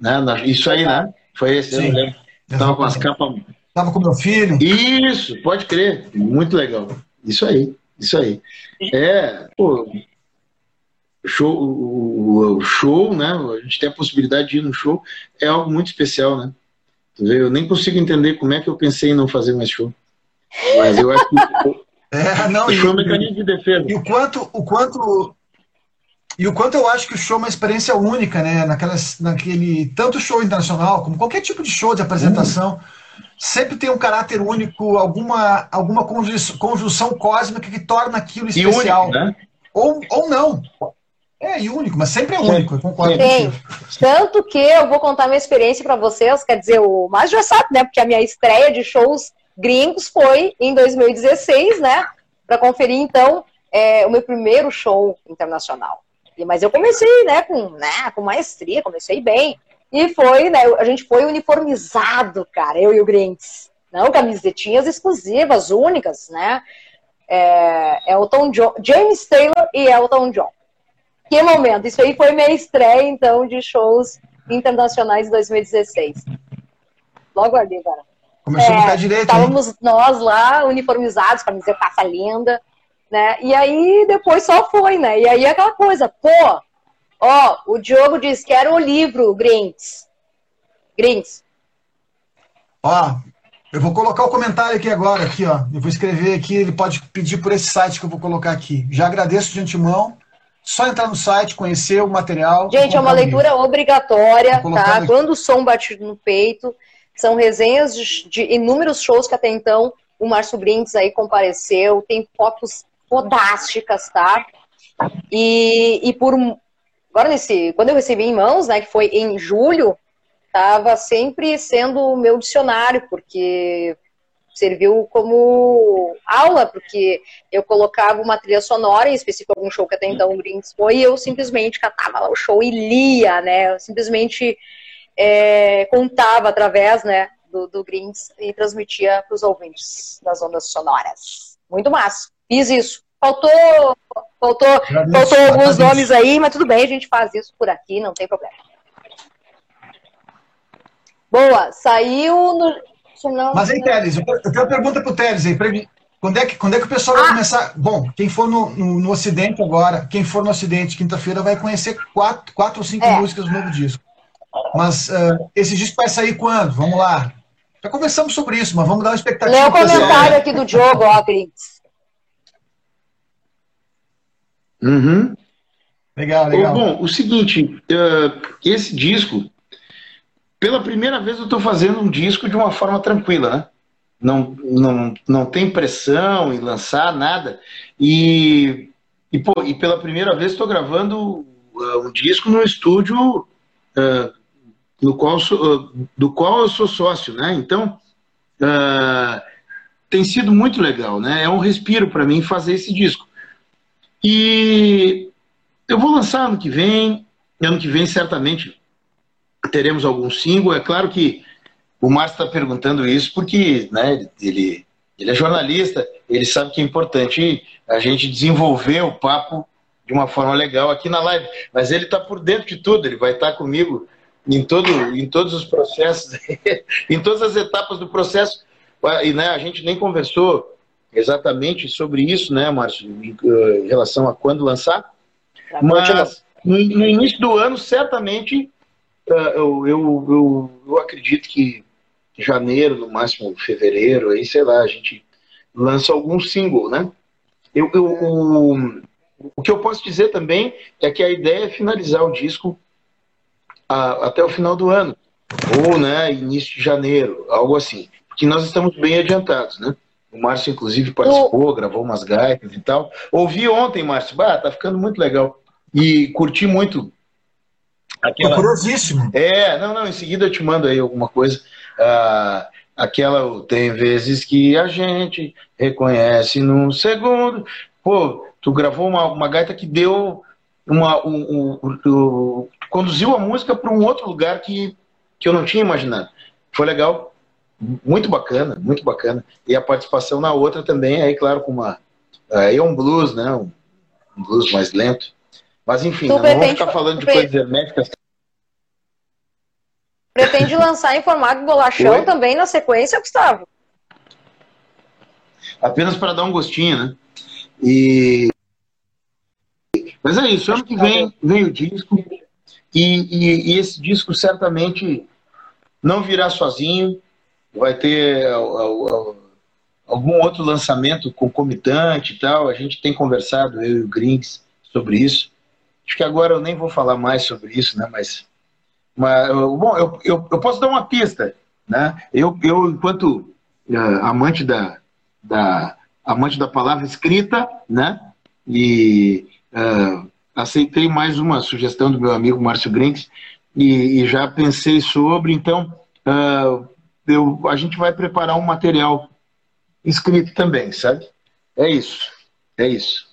Né? Isso aí, né? Foi esse, Sim. eu lembro. Tava com as capas Estava com meu filho. Isso, pode crer. Muito legal. Isso aí, isso aí. É, pô, show, o, show, né? A gente tem a possibilidade de ir no show, é algo muito especial, né? Eu nem consigo entender como é que eu pensei em não fazer mais show. Mas eu acho que. (laughs) é, não, o show é um mecanismo de defesa. E o quanto, o quanto. E o quanto eu acho que o show é uma experiência única, né? Naquelas, naquele. Tanto show internacional, como qualquer tipo de show de apresentação. Hum sempre tem um caráter único, alguma, alguma conjunção cósmica que torna aquilo especial. Único, né? ou, ou não. É, e único, mas sempre é único, eu concordo Tem. Tanto que eu vou contar minha experiência para vocês, quer dizer, o mais já sabe, né? Porque a minha estreia de shows gringos foi em 2016, né? Para conferir, então, é, o meu primeiro show internacional. Mas eu comecei, né, com, né, com maestria, comecei bem. E foi, né? A gente foi uniformizado, cara, eu e o Grinks. Não, camisetinhas exclusivas, únicas, né? É, Elton John, James Taylor e Elton John. Que momento! Isso aí foi minha estreia, então, de shows internacionais de 2016. Logo ali, cara. Começou é, a ficar direito. Estávamos hein? nós lá, uniformizados, camiseta linda, né? E aí depois só foi, né? E aí aquela coisa, pô, Ó, o Diogo diz que era o livro, Grinks. Grinks. Ó, eu vou colocar o comentário aqui agora, aqui, ó. Eu vou escrever aqui, ele pode pedir por esse site que eu vou colocar aqui. Já agradeço de antemão. Só entrar no site, conhecer o material. Gente, é uma leitura obrigatória, tá? Aqui. Quando o som bate no peito, são resenhas de, de inúmeros shows que até então o Márcio Brinks aí compareceu, tem fotos fodásticas, tá? E, e por Agora, nesse, quando eu recebi em mãos, né, que foi em julho, estava sempre sendo o meu dicionário, porque serviu como aula, porque eu colocava uma trilha sonora, em específico algum show que até então o Grinks foi, e eu simplesmente catava lá o show e lia, né? Eu simplesmente é, contava através né, do, do e transmitia para os ouvintes das ondas sonoras. Muito massa. Fiz isso. Faltou, faltou, faltou alguns nomes aí, mas tudo bem, a gente faz isso por aqui, não tem problema. Boa, saiu no. Não, mas aí, Teles, eu tenho uma pergunta pro Teles aí. Quando é, que, quando é que o pessoal ah. vai começar? Bom, quem for no, no, no Ocidente agora, quem for no Ocidente quinta-feira vai conhecer quatro, quatro ou cinco é. músicas do novo disco. Mas uh, esse disco vai sair quando? Vamos lá. Já conversamos sobre isso, mas vamos dar uma expectativa. Lê o comentário aqui do Diogo, ó, Cris. Uhum. Legal, legal. Bom, o seguinte, uh, esse disco, pela primeira vez eu estou fazendo um disco de uma forma tranquila, né? Não, não, não tem pressão em lançar nada. E, e, pô, e pela primeira vez estou gravando uh, um disco no estúdio uh, no qual sou, do qual eu sou sócio, né? Então, tem sido muito legal, né? É um respiro para mim fazer esse disco. E eu vou lançar ano que vem, ano que vem certamente teremos algum single. É claro que o Márcio está perguntando isso porque né, ele, ele é jornalista, ele sabe que é importante a gente desenvolver o papo de uma forma legal aqui na live. Mas ele está por dentro de tudo, ele vai estar tá comigo em, todo, em todos os processos, (laughs) em todas as etapas do processo. E né, a gente nem conversou exatamente sobre isso, né, Márcio, em, em relação a quando lançar. Tá Mas no, no, início do ano, certamente, uh, eu, eu, eu, eu, acredito que janeiro, no máximo fevereiro, aí sei lá, a gente lança algum single, né? Eu, eu, o, o que eu posso dizer também é que a ideia é finalizar o disco a, até o final do ano, ou né, início de janeiro, algo assim, porque nós estamos bem adiantados, né? O Márcio, inclusive, participou, gravou umas gaitas e tal. Ouvi ontem, Márcio. Bah, tá ficando muito legal. E curti muito. Aquela... Curiosíssimo. É, não, não, em seguida eu te mando aí alguma coisa. Ah, aquela, tem vezes que a gente reconhece num segundo. Pô, tu gravou uma, uma gaita que deu uma. Um, um, um, conduziu a música para um outro lugar que, que eu não tinha imaginado. Foi legal muito bacana, muito bacana. E a participação na outra também, aí, claro, com uma. Aí é um blues, né? Um, um blues mais lento. Mas enfim, não vamos ficar falando de coisas herméticas. Pretende lançar em formato bolachão Oi? também na sequência, Gustavo? Apenas para dar um gostinho, né? E. Mas é isso, ano que vem vem o disco. E, e, e esse disco certamente não virá sozinho vai ter algum outro lançamento concomitante e tal. A gente tem conversado, eu e o Grings, sobre isso. Acho que agora eu nem vou falar mais sobre isso, né? Mas, mas bom, eu, eu, eu posso dar uma pista, né? Eu, eu enquanto uh, amante da, da amante da palavra escrita, né? E uh, aceitei mais uma sugestão do meu amigo Márcio Grings e, e já pensei sobre, então uh, eu, a gente vai preparar um material escrito também, sabe? É isso. É isso.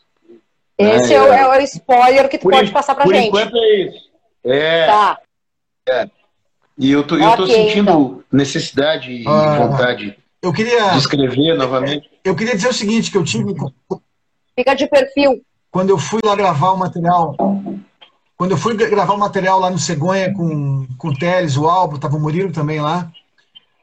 Esse é, é, o, é o, spoiler que tu pode passar pra por gente. Por enquanto é isso. É. Tá. É. E eu tô, okay, eu tô sentindo então. necessidade e ah, vontade eu queria, de escrever novamente. Eu queria dizer o seguinte, que eu tive... Fica de perfil. Quando eu fui lá gravar o material... Quando eu fui gravar o material lá no Cegonha com, com o Teles, o Albo, tava o Murilo também lá,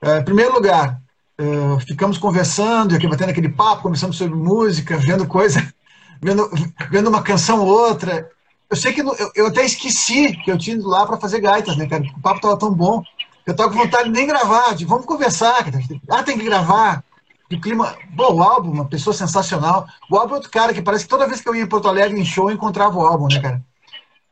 é, em primeiro lugar, é, ficamos conversando, aqui batendo aquele papo, conversando sobre música, vendo coisa, (laughs) vendo, vendo uma canção ou outra. Eu sei que eu, eu até esqueci que eu tinha ido lá para fazer gaitas, né, cara? O papo tava tão bom. Eu tava com vontade de nem gravar, de vamos conversar. Ah, tem que gravar. O clima. Bom, o álbum, uma pessoa sensacional. O álbum é outro cara que parece que toda vez que eu ia em Porto Alegre em show eu encontrava o álbum, né, cara?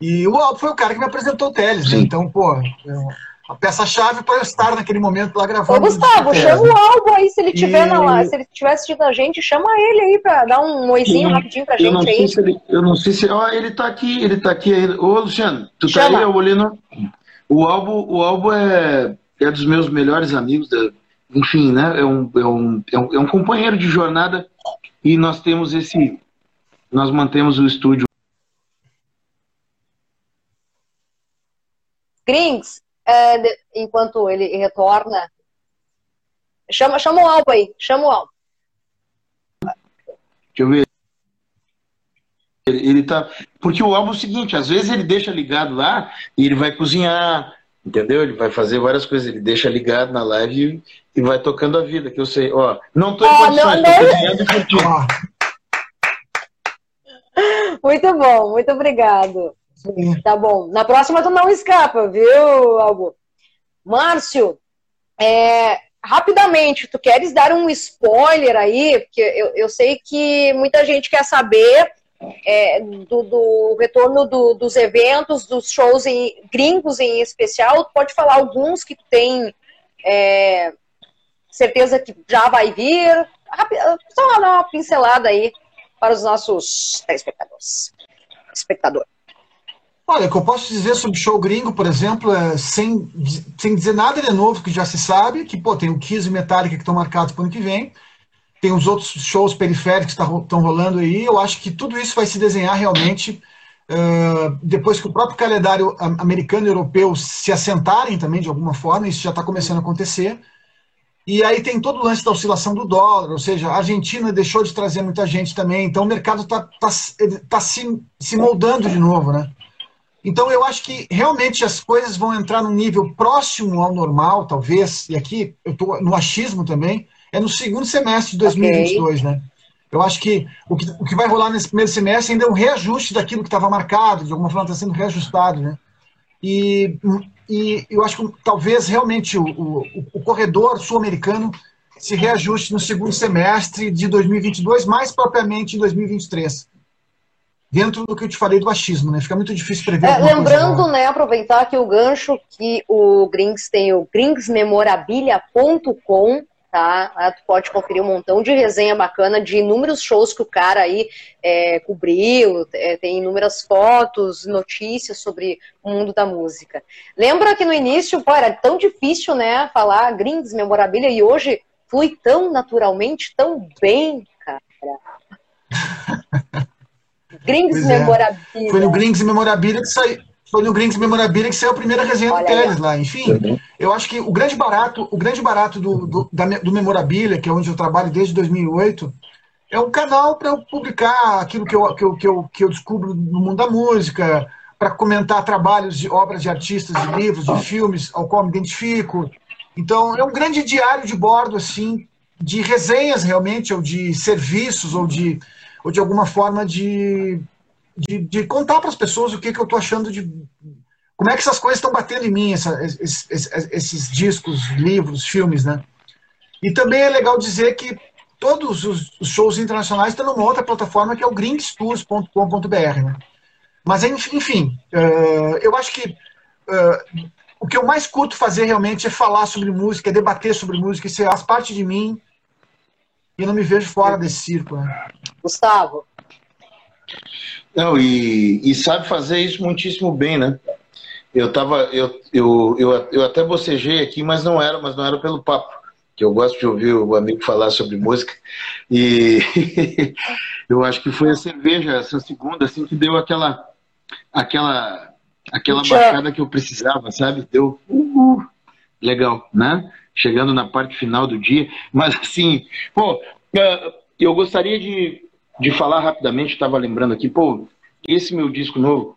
E o álbum foi o cara que me apresentou o Teles, né? Então, pô, eu, a peça-chave para eu estar naquele momento lá gravando. Ô, Gustavo, chama o Albo aí, se ele tiver e... na, se ele estiver assistindo a gente, chama ele aí para dar um oizinho rapidinho pra gente aí. Ele, eu não sei se. Ó, ele tá aqui, ele tá aqui aí. Ô, Luciano, tu tá chama. aí, eu olhei no. O Albo, o Albo é, é dos meus melhores amigos, da, enfim, né? É um, é, um, é, um, é um companheiro de jornada e nós temos esse. Nós mantemos o estúdio. Grings, é, de, enquanto ele retorna. Chama, chama o Albo aí, chama o Albo. Deixa eu ver. Ele, ele tá. Porque o álbum é o seguinte, às vezes ele deixa ligado lá e ele vai cozinhar, entendeu? Ele vai fazer várias coisas, ele deixa ligado na live e, e vai tocando a vida, que eu sei. Ó, não tô em oh, condições, não, tô cozinhando e curtindo. (laughs) Muito bom, muito obrigado. Tá bom. Na próxima tu não escapa, viu, Albo? Márcio, é, rapidamente, tu queres dar um spoiler aí? Porque eu, eu sei que muita gente quer saber é, do, do, retorno do, dos eventos, dos shows em, gringos em especial. Tu pode falar alguns que tem é, certeza que já vai vir? Só uma pincelada aí para os nossos telespectadores. Espectador. Olha, o que eu posso dizer sobre show gringo, por exemplo, é, sem, sem dizer nada de novo que já se sabe, que pô, tem o Kiss e Metallica que estão marcados para o ano que vem, tem os outros shows periféricos que estão rolando aí, eu acho que tudo isso vai se desenhar realmente uh, depois que o próprio calendário americano e europeu se assentarem também de alguma forma, isso já está começando a acontecer, e aí tem todo o lance da oscilação do dólar, ou seja, a Argentina deixou de trazer muita gente também, então o mercado está tá, tá se, se moldando de novo, né? Então eu acho que realmente as coisas vão entrar num nível próximo ao normal, talvez, e aqui eu estou no achismo também, é no segundo semestre de 2022, okay. né? Eu acho que o, que o que vai rolar nesse primeiro semestre ainda é um reajuste daquilo que estava marcado, de alguma forma está sendo reajustado, né? E, e eu acho que talvez realmente o, o, o corredor sul-americano se reajuste no segundo semestre de 2022, mais propriamente em 2023 dentro do que eu te falei do achismo, né? Fica muito difícil prever. É, lembrando, né, aproveitar que o gancho que o Grings tem o gringsmemorabilia.com, tá? Ah, tu pode conferir um montão de resenha bacana de inúmeros shows que o cara aí é, cobriu, é, tem inúmeras fotos, notícias sobre o mundo da música. Lembra que no início, pô, era tão difícil, né, falar Grings Memorabilia e hoje flui tão naturalmente, tão bem, cara. (laughs) Gringos é. Memorabilia. Foi no Gringos Memorabilia que saiu. Foi no Gringos Memorabilia que saiu a primeira resenha Olha do Teles lá. Enfim, uhum. eu acho que o grande barato, o grande barato do, do, da, do Memorabilia, que é onde eu trabalho desde 2008, é um canal para eu publicar aquilo que eu, que, eu, que, eu, que eu descubro no mundo da música, para comentar trabalhos de obras de artistas, de livros, de filmes ao qual me identifico. Então, é um grande diário de bordo, assim, de resenhas realmente, ou de serviços, ou de ou de alguma forma de, de, de contar para as pessoas o que, que eu estou achando de. Como é que essas coisas estão batendo em mim, essa, esses, esses, discos, livros, filmes, né? E também é legal dizer que todos os, shows internacionais estão numa outra plataforma que é o gringstours.com.br, né? Mas, enfim, uh, eu acho que uh, o que eu mais curto fazer realmente é falar sobre música, é debater sobre música, isso faz parte de mim e não me vejo fora desse circo. Né? Gustavo. Não, e, e sabe fazer isso muitíssimo bem, né? Eu tava, eu, eu, eu, eu até bocejei aqui, mas não era, mas não era pelo papo, que eu gosto de ouvir o amigo falar sobre música. E (laughs) eu acho que foi a cerveja, essa segunda, assim, que deu aquela, aquela, aquela baixada que eu precisava, sabe? Deu, uh, legal, né? Chegando na parte final do dia. Mas, assim, pô, é, eu gostaria de, de falar rapidamente, estava lembrando aqui, pô, esse meu disco novo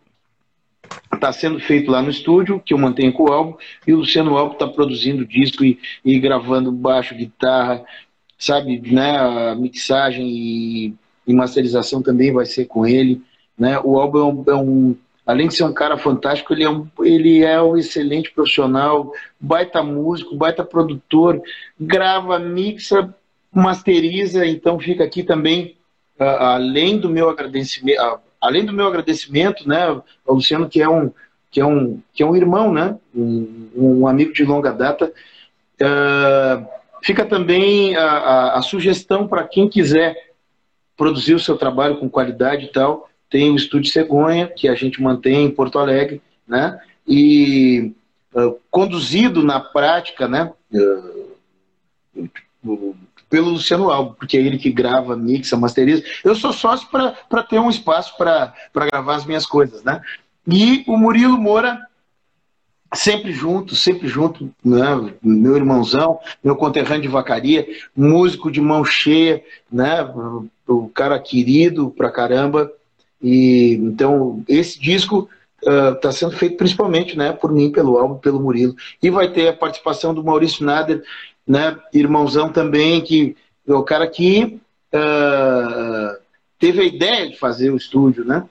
está sendo feito lá no estúdio, que eu mantenho com o álbum, e o Luciano Alves está produzindo disco e, e, gravando baixo, guitarra, sabe, né, a mixagem e, e masterização também vai ser com ele, né, o álbum é um, é um além de ser um cara fantástico, ele é um, ele é um excelente profissional, baita músico, baita produtor, grava, mixa, masteriza, então fica aqui também, uh, além do meu agradecimento, uh, além do meu agradecimento, né, ao Luciano, que é um, que é um, que é um irmão, né, um, um amigo de longa data, uh, fica também a, a, a sugestão para quem quiser produzir o seu trabalho com qualidade e tal, tem o Estúdio Cegonha, que a gente mantém em Porto Alegre, né? E uh, conduzido na prática, né? Uh, pelo Luciano Albo, porque é ele que grava, mixa, masteriza. Eu sou sócio para ter um espaço para gravar as minhas coisas, né? E o Murilo Moura, sempre junto, sempre junto, né? meu irmãozão, meu conterrâneo de vacaria, músico de mão cheia, né? o cara querido pra caramba, e então esse disco está uh, sendo feito principalmente, né, por mim, pelo álbum, pelo Murilo. E vai ter a participação do Maurício Nader, né, irmãozão também, que é o cara que uh, teve a ideia de fazer o estúdio, né?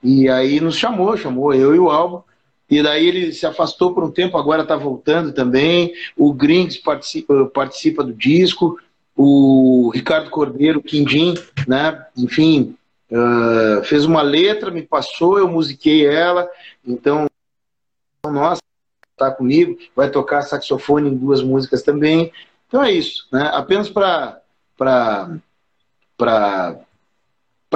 E aí nos chamou, chamou eu e o álbum. e daí ele se afastou por um tempo, agora está voltando também. O Grings participa, participa do disco, o Ricardo Cordeiro, Quindim, né? Enfim, uh, fez uma letra, me passou, eu musiquei ela. Então, nossa, tá comigo, vai tocar saxofone em duas músicas também. Então é isso, né? Apenas para para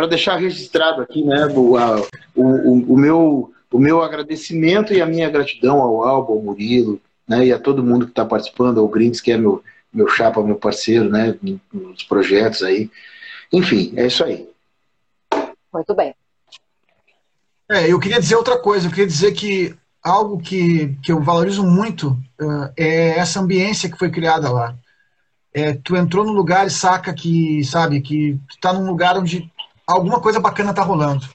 deixar registrado aqui, né, o, a, o, o, meu o meu agradecimento e a minha gratidão ao Albo, ao Murilo, né, e a todo mundo que está participando, ao Grinks, que é meu meu chapa, meu parceiro, né, nos projetos aí. Enfim, é isso aí. Muito bem. É, eu queria dizer outra coisa, eu queria dizer que algo que, que eu valorizo muito uh, é essa ambiência que foi criada lá. É, tu entrou no lugar e saca que, sabe, que tu tá num lugar onde alguma coisa bacana tá rolando.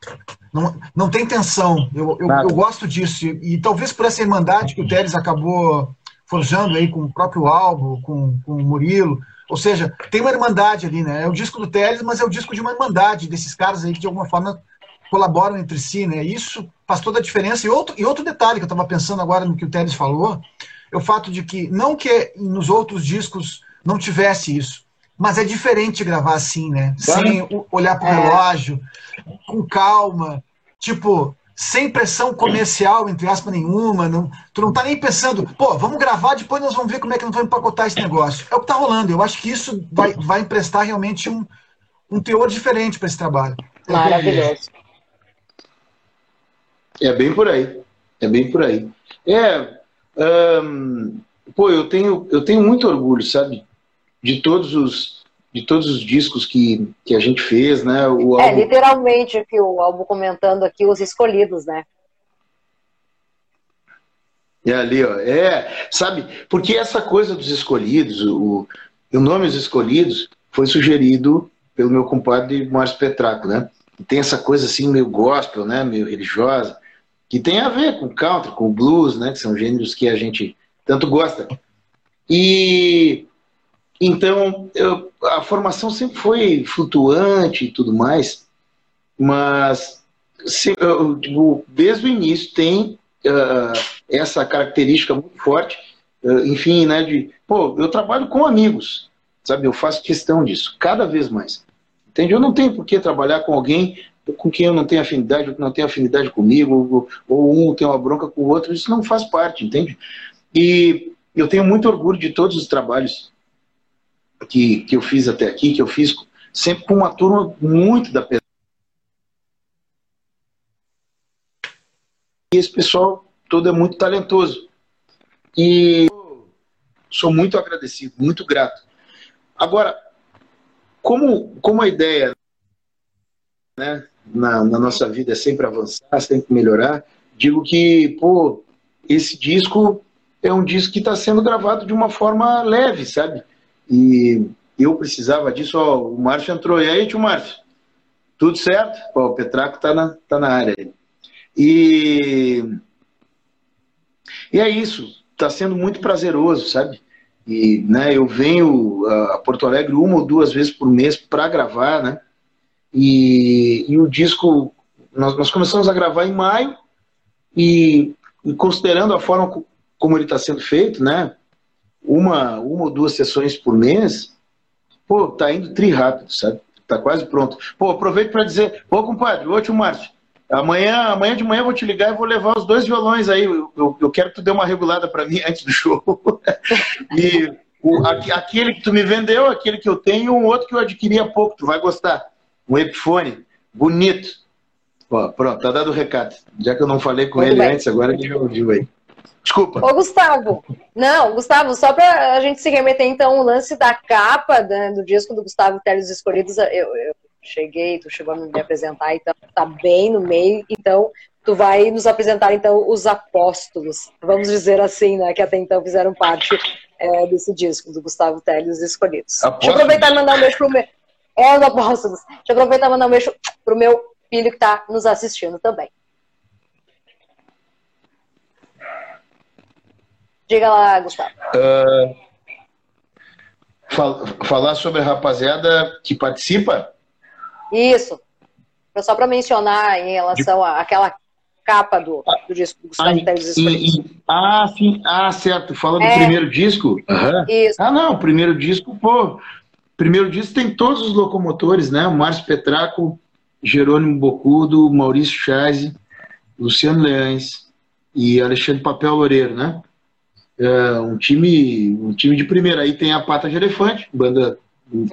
Não, não tem tensão. Eu, eu, eu gosto disso. E, e, talvez por essa irmandade que o Teres acabou forjando aí com o próprio Albo, com, com o Murilo. Ou seja, tem uma irmandade ali, né? É o disco do Teles, mas é o disco de uma irmandade desses caras aí que de alguma forma colaboram entre si, né? Isso faz toda a diferença. E outro, e outro detalhe que eu estava pensando agora no que o Teles falou, é o fato de que, não que nos outros discos não tivesse isso, mas é diferente gravar assim, né? Sem olhar para o é. relógio, com calma, tipo, sem pressão comercial, entre aspas, nenhuma. Não, tu não tá nem pensando, pô, vamos gravar, depois nós vamos ver como é que nós vamos empacotar esse negócio. É o que tá rolando. Eu acho que isso vai, vai emprestar realmente um, um teor diferente para esse trabalho. Maravilhoso. É bem por aí. É bem por aí. É. Um, pô, eu tenho, eu tenho muito orgulho, sabe? De todos os, de todos os discos que, que a gente fez, né? O é, álbum... É, literalmente, aqui o álbum comentando aqui os escolhidos, né? É ali, ó. É, sabe? Porque essa coisa dos escolhidos, o, o nome Os Escolhidos foi sugerido pelo meu compadre Márcio Petraco, né? tem essa coisa assim meio gospel, né? Meio religiosa que tem a ver com country, com blues, né, que são gêneros que a gente tanto gosta. E então eu, a formação sempre foi flutuante e tudo mais, mas se, eu, tipo, desde o início tem uh, essa característica muito forte, uh, enfim, né, de pô, eu trabalho com amigos, sabe? Eu faço questão disso, cada vez mais. Entende? Eu não tenho por que trabalhar com alguém com quem eu não tenho afinidade, ou que não tem afinidade comigo, ou, ou um tem uma bronca com o outro, isso não faz parte, entende? E eu tenho muito orgulho de todos os trabalhos que, que eu fiz até aqui, que eu fiz sempre com uma turma muito da pesada. E esse pessoal todo é muito talentoso. E sou muito agradecido, muito grato. Agora, como, como a ideia né, na, na, nossa vida é sempre avançar, sempre melhorar, digo que, pô, esse disco é um disco que está sendo gravado de uma forma leve, sabe? E eu precisava disso, ó, o Márcio entrou. E aí, tio Márcio? Tudo certo? Pô, o Petraco tá na, tá na área. E, e é isso, está sendo muito prazeroso, sabe? E né, eu venho a Porto Alegre uma ou duas vezes por mês para gravar, né? E, e o disco, nós, nós, começamos a gravar em maio, e, e considerando a forma como ele está sendo feito, né? Uma, uma ou duas sessões por mês, pô, tá indo tri rápido, sabe? Tá quase pronto. Pô, aproveito para dizer, ô compadre, ô tio Márcio, amanhã, amanhã de manhã eu vou te ligar e vou levar os dois violões aí. Eu, eu, eu quero que tu dê uma regulada para mim (laughs) antes do show. (laughs) e o, aquele que tu me vendeu, aquele que eu tenho, um outro que eu adquiri há pouco, tu vai gostar um Epiphone bonito. Ó, pronto, tá dado o recado. Já que eu não falei com Muito ele bem. antes, agora ele já ouviu aí. Desculpa. Ô, Gustavo. Não, Gustavo, só para a gente se remeter, então, o lance da capa né, do disco do Gustavo Teles Escolhidos, eu, eu cheguei, tu chegou a me apresentar, então tá bem no meio, então tu vai nos apresentar, então, os apóstolos, vamos dizer assim, né, que até então fizeram parte é, desse disco do Gustavo Teles Escolhidos. Apóstolos. Deixa eu aproveitar e mandar um beijo pro meu... É os apóstolos. Deixa eu aproveitar e mandar um beijo pro meu filho que está nos assistindo também. Diga lá, Gustavo. Uh, fal falar sobre a rapaziada que participa? Isso. Só para mencionar em relação àquela capa do, do disco do Gustavo ah, Teles Ah, sim, ah, certo. Fala do é, primeiro disco? Uhum. Isso. Ah, não, o primeiro disco, pô. Primeiro disco tem todos os locomotores, né? O Márcio Petraco, Jerônimo Bocudo, Maurício Chaze, Luciano Leães e Alexandre Papel Loureiro, né? É um time, um time de primeira. Aí tem a Pata de Elefante, banda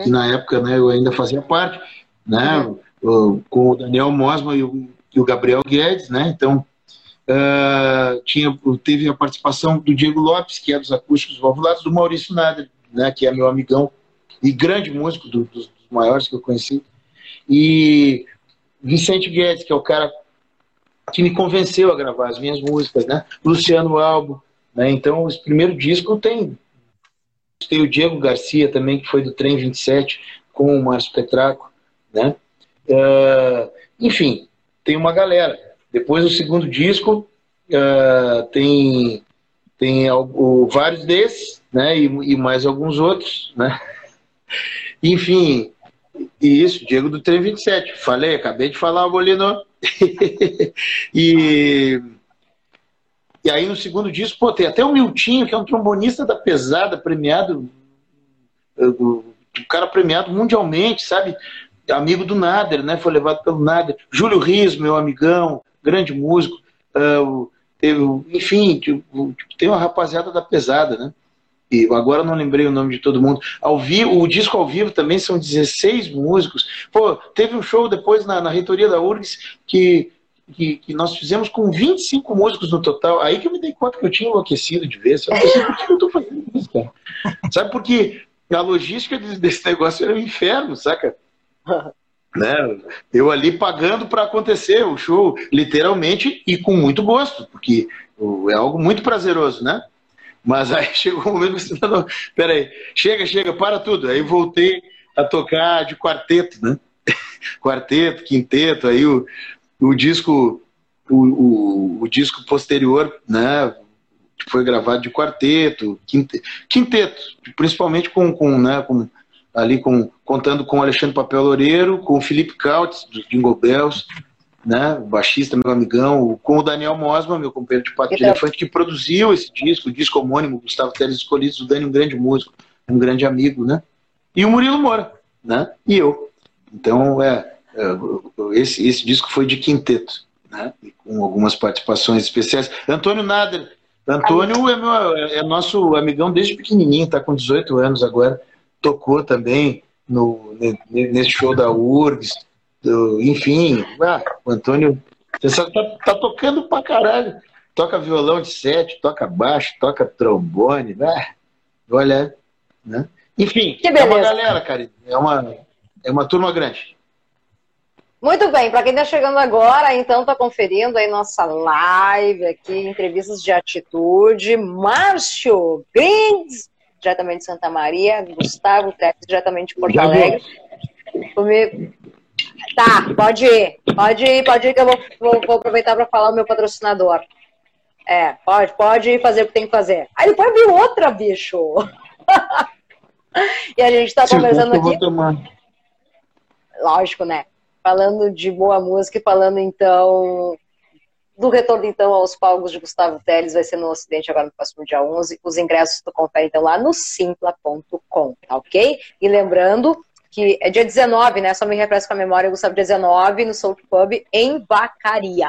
que na época né, eu ainda fazia parte, né? Com o Daniel Mosma e o e o Gabriel Guedes, né? Então, uh, tinha, teve a participação do Diego Lopes, que é dos acústicos valvulados, do Maurício Nader, né? Que é meu amigão e grande músico, do, dos, dos maiores que eu conheci. E Vicente Guedes, que é o cara que me convenceu a gravar as minhas músicas, né? Luciano Albo, né? Então, esse primeiro disco tem tem o Diego Garcia também, que foi do Trem 27, com o Márcio Petraco, né? Uh, enfim, tem uma galera. Depois o segundo disco uh, tem, tem o, vários desses, né? E, e, mais alguns outros, né? (laughs) Enfim, isso, Diego do Trem 27. Falei, acabei de falar, Bolino. (laughs) e, e aí no segundo disco, pô, tem até o Miltinho, que é um trombonista da pesada, premiado, o cara premiado mundialmente, sabe? amigo do Nader, né? Foi levado pelo Nader. Júlio Rios, meu amigão, grande músico. Eu, enfim, tipo, tem uma rapaziada da pesada, né? E agora não lembrei o nome de todo mundo. Ao vivo, o disco ao vivo também são 16 músicos. Pô, teve um show depois na, na reitoria da URGS que, que, que, nós fizemos com 25 músicos no total. Aí que eu me dei conta que eu tinha enlouquecido de vez. Eu pensei, por que eu tô fazendo isso, cara? Sabe por que a logística desse negócio era um inferno, saca? (laughs) né? Eu ali pagando para acontecer o show, literalmente e com muito gosto, porque é algo muito prazeroso, né? Mas aí (laughs) chegou um momento que você não, peraí, chega, chega, para tudo. Aí voltei a tocar de quarteto, né? (laughs) quarteto, quinteto, aí o, o disco, o, o, o disco posterior, né? Foi gravado de quarteto, quinteto, quinteto principalmente com, com, né, com ali com, contando com o Alexandre Papel Loureiro, com o Felipe Cautes, do Jingle Bells, né, o baixista, meu amigão, com o Daniel Mosma, meu companheiro de Pato de Elefante, que produziu esse disco, o disco homônimo, Gustavo Teles Escolhidos, o Dani, um grande músico, um grande amigo, né, e o Murilo Moura, né, e eu. Então, é esse, esse disco foi de quinteto, né, com algumas participações especiais. Antônio Nader, Antônio é, meu, é nosso amigão desde pequenininho, está com 18 anos agora, tocou também no, nesse show da URGS, do, enfim, ah, o Antônio você tá, tocando pra caralho. Toca violão de sete, toca baixo, toca trombone, né? Olha, né? Enfim, é uma galera, cara. É uma, é uma turma grande. Muito bem, para quem está chegando agora, então está conferindo aí nossa live aqui, entrevistas de atitude. Márcio Grins, diretamente de Santa Maria, Gustavo Tex, diretamente de Porto Já Alegre. Comigo. Tá, pode ir, pode ir, pode ir que eu vou, vou, vou aproveitar para falar o meu patrocinador. É, pode, pode ir fazer o que tem que fazer. Aí depois vi outra, bicho. (laughs) e a gente está conversando aqui. Lógico, né? Falando de boa música e falando então do retorno, então, aos palcos de Gustavo Teles vai ser no Ocidente agora no próximo dia 11. Os ingressos tu confere, então, lá no simpla.com, tá ok? E lembrando que é dia 19, né? Só me refresco com a memória, Gustavo, dia 19, no Soul Pub, em Vacaria.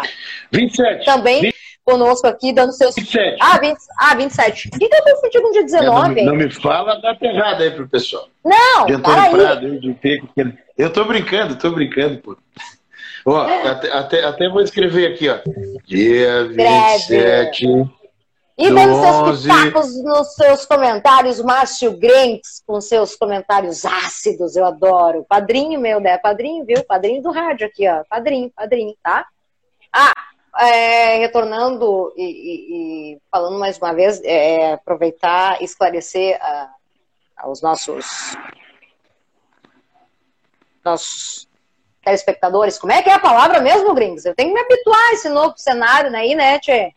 27. Também 20... conosco aqui, dando seus... 27. Ah, 20... ah 27. O que, que eu confundi com dia 19? É, não, não, me fala a data errada aí pro pessoal. Não, de Antônio Prado, de Eu tô brincando, tô brincando, pô. Ó, até, até, até, vou escrever aqui, ó. Dia 27. E dando seus pitacos nos seus comentários, Márcio Grenks, com seus comentários ácidos, eu adoro. Padrinho meu, né? Padrinho, viu? Padrinho do rádio aqui, ó. Padrinho, padrinho, tá? Ah, é, retornando e, e, e, falando mais uma vez, é, aproveitar e esclarecer uh, aos nossos, nossos telespectadores. Como é que é a palavra mesmo, gringos? Eu tenho que me habituar a esse novo cenário aí, né, Tchê?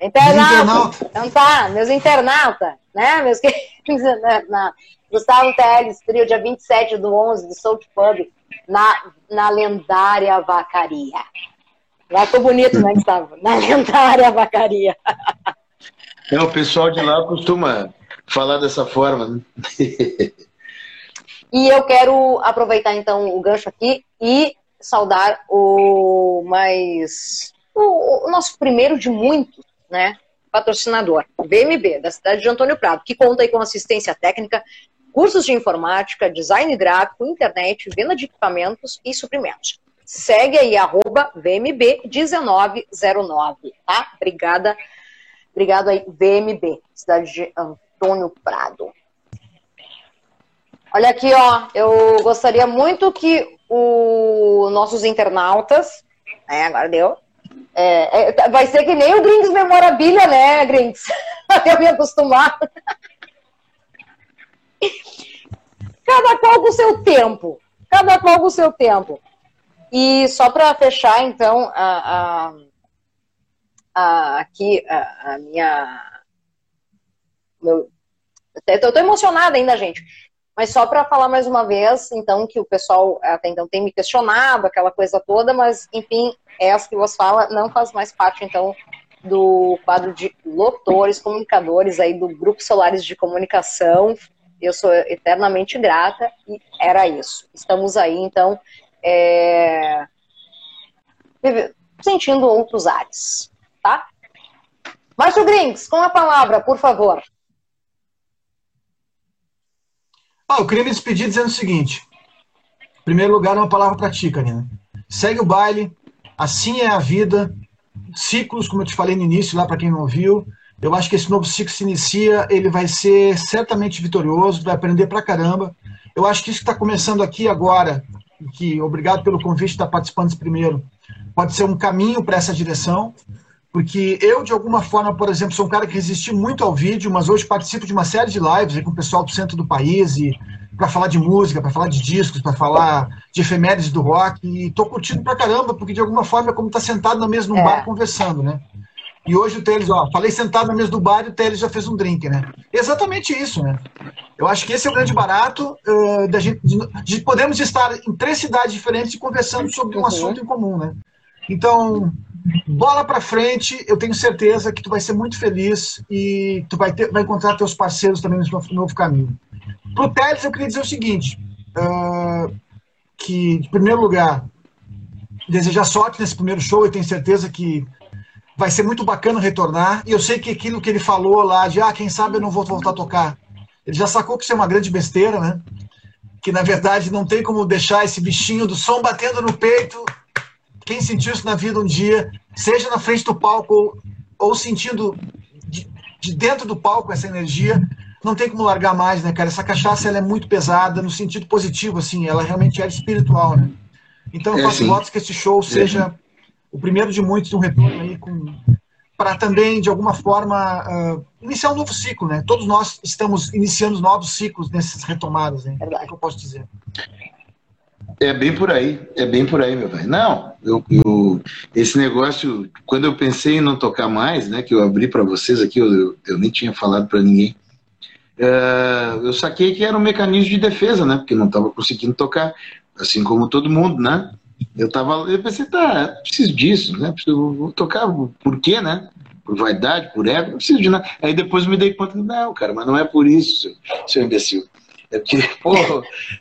Internauta. Então tá, meus internautas, né, meus (laughs) queridos, Gustavo Teles, trio dia 27 do 11 do Soul Pub, na, na lendária Vacaria. Lá ficou bonito, né, Gustavo? Na lendária vacaria. É, o pessoal de lá costuma falar dessa forma. Né? e eu quero aproveitar então o gancho aqui e saudar o mais o, o nosso primeiro de muitos, né? Patrocinador, BMB, da cidade de Antônio Prado, que conta aí com assistência técnica, cursos de informática, design gráfico, internet, venda de equipamentos e suprimentos. Segue aí, arroba VMB1909, tá? Obrigada. Obrigado aí, VMB, cidade de Antônio Prado. Olha aqui, ó, eu gostaria muito que os nossos internautas, né, agora deu, é, é, vai ser que nem o Gringos Memorabilia, né, Gringos? (laughs) Eu me acostumar. Cada qual com o seu tempo. Cada qual com o seu tempo. E só para fechar, então, a, a, a, aqui a, a minha. Meu, eu tô emocionada ainda, gente. Mas só para falar mais uma vez, então, que o pessoal até então tem me questionado, aquela coisa toda, mas, enfim, essa que você fala não faz mais parte, então, do quadro de locutores, comunicadores aí do Grupo Solares de Comunicação. Eu sou eternamente grata e era isso. Estamos aí, então, é... sentindo outros ares, tá? Márcio Grings, com a palavra, por favor. Ah, eu queria me despedir dizendo o seguinte. Em primeiro lugar, uma palavra para ti, Karina. Segue o baile, assim é a vida. Ciclos, como eu te falei no início, lá para quem não ouviu. Eu acho que esse novo ciclo se inicia, ele vai ser certamente vitorioso, vai aprender pra caramba. Eu acho que isso que está começando aqui agora, que obrigado pelo convite de estar participando desse primeiro, pode ser um caminho para essa direção. Porque eu, de alguma forma, por exemplo, sou um cara que resisti muito ao vídeo, mas hoje participo de uma série de lives com o pessoal do centro do país e para falar de música, para falar de discos, para falar de efemérides do rock. E tô curtindo pra caramba, porque de alguma forma é como estar tá sentado na mesa num é. bar conversando, né? E hoje o Teles, ó, falei sentado na mesa do bar e o Teles já fez um drink, né? Exatamente isso, né? Eu acho que esse é o grande barato uh, da gente, de, de podermos estar em três cidades diferentes e conversando sobre um assunto em comum, né? Então, bola para frente, eu tenho certeza que tu vai ser muito feliz e tu vai, ter, vai encontrar teus parceiros também nesse novo, novo caminho. Pro Teles, eu queria dizer o seguinte, uh, que, em primeiro lugar, desejar sorte nesse primeiro show, eu tenho certeza que vai ser muito bacana retornar, e eu sei que aquilo que ele falou lá, de, ah, quem sabe eu não vou voltar a tocar, ele já sacou que isso é uma grande besteira, né? Que, na verdade, não tem como deixar esse bichinho do som batendo no peito quem sentiu isso na vida um dia, seja na frente do palco ou, ou sentindo de, de, dentro do palco essa energia, não tem como largar mais, né, cara? Essa cachaça ela é muito pesada no sentido positivo, assim, ela realmente é espiritual, né? Então eu é, faço votos que esse show seja é. O primeiro de muitos de um retorno aí com para também de alguma forma uh, iniciar um novo ciclo, né? Todos nós estamos iniciando novos ciclos nessas retomadas, né? É o que eu posso dizer. É bem por aí, é bem por aí, meu pai. Não, eu, eu, esse negócio, quando eu pensei em não tocar mais, né, que eu abri para vocês aqui, eu, eu, nem tinha falado para ninguém, uh, eu saquei que era um mecanismo de defesa, né, porque não estava conseguindo tocar, assim como todo mundo, né. Eu tava, eu pensei, tá, preciso disso, né, preciso vou tocar, por quê, né? Por vaidade, por ego, não preciso de nada. Aí depois me dei conta, não, cara, mas não é por isso, seu, imbecil. É porque, (laughs) pô,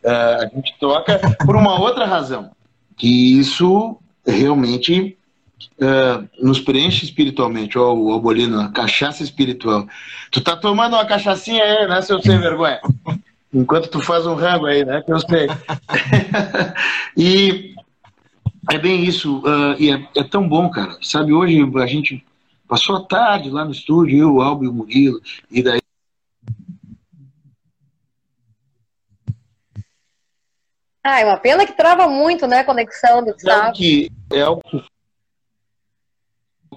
é, a gente toca por uma outra razão. Que isso realmente uh, nos preenche espiritualmente. Ó, o Albolino, a cachaça espiritual. Tu tá tomando uma cachaçinha aí, né, seu sem vergonha? Enquanto tu faz um rango aí, né, que eu sei. (laughs) e é bem isso. Uh, e é, é tão bom, cara. Sabe, hoje a gente passou a tarde lá no estúdio, eu, o Albo e o Murilo, e daí Ah, é uma pena que trava muito, né, a conexão do Gustavo. que é o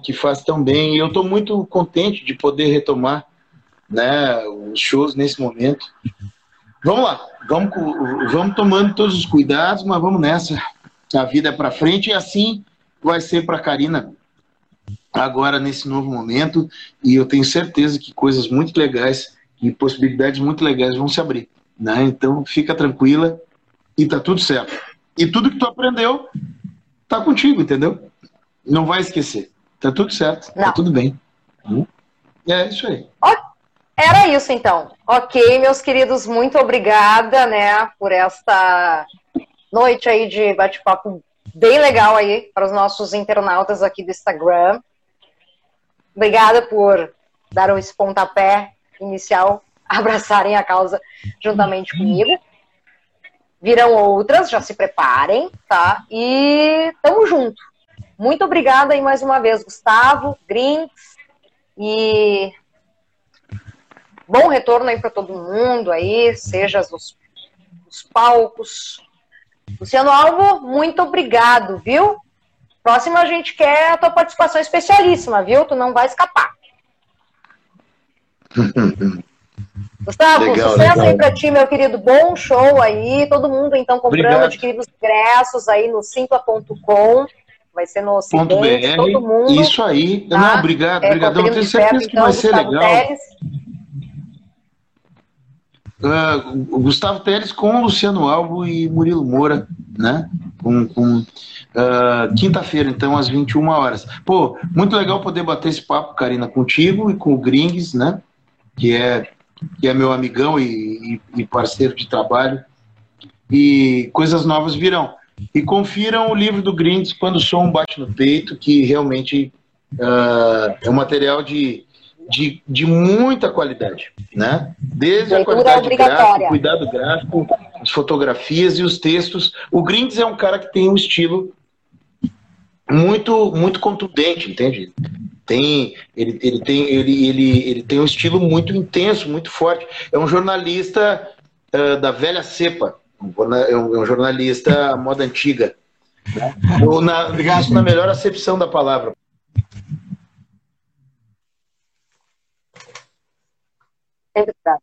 que faz tão bem. E eu estou muito contente de poder retomar né, os shows nesse momento. Vamos lá, vamos, vamos tomando todos os cuidados, mas vamos nessa. A vida é para frente e assim vai ser para Karina agora nesse novo momento. E eu tenho certeza que coisas muito legais e possibilidades muito legais vão se abrir. Né? Então fica tranquila, e tá tudo certo. E tudo que tu aprendeu tá contigo, entendeu? não vai esquecer. Tá tudo certo, tá não. tá tudo bem. Hum? É isso aí. Era isso então. Ok, meus queridos, muito obrigada, né, por esta noite aí de bate-papo bem legal aí para os nossos internautas aqui do Instagram. Obrigada por dar esse pontapé inicial, (laughs) abraçarem a causa juntamente comigo. Virão outras, já se preparem, tá? E tamo junto. Muito obrigada aí mais uma vez, Gustavo, Grinks, e bom retorno aí para todo mundo aí, seja nos, nos palcos. Luciano Alvo, muito obrigado, viu? Próximo a gente quer a tua participação especialíssima, viu? Tu não vai escapar. (laughs) Gustavo, legal, sucesso legal. aí pra ti, meu querido. Bom show aí. Todo mundo, então, comprando, Obrigado. adquirindo os ingressos aí no simpla.com. Vai ser no Ocidente, todo mundo. Isso aí. Tá? Não, obrigado, é, obrigadão. Tenho certeza que então, vai ser Gustavo legal. Teles. Uh, Gustavo Teles com Luciano Alvo e Murilo Moura, né? Com, com uh, quinta-feira, então, às 21 horas. Pô, muito legal poder bater esse papo, Karina, contigo e com o Grings, né? Que é, que é meu amigão e, e, e parceiro de trabalho. E coisas novas virão. E confiram o livro do Grindes, Quando o Som Bate no Peito, que realmente uh, é um material de, de, de muita qualidade, né? Desde a qualidade gráfica, cuidado gráfico, as fotografias e os textos. O Grindes é um cara que tem um estilo muito muito contundente, entende? Tem, ele, ele, tem, ele, ele, ele tem um estilo muito intenso, muito forte. É um jornalista uh, da velha cepa, é um, é um jornalista moda antiga. Né? Ou na, na melhor acepção da palavra. Verdade.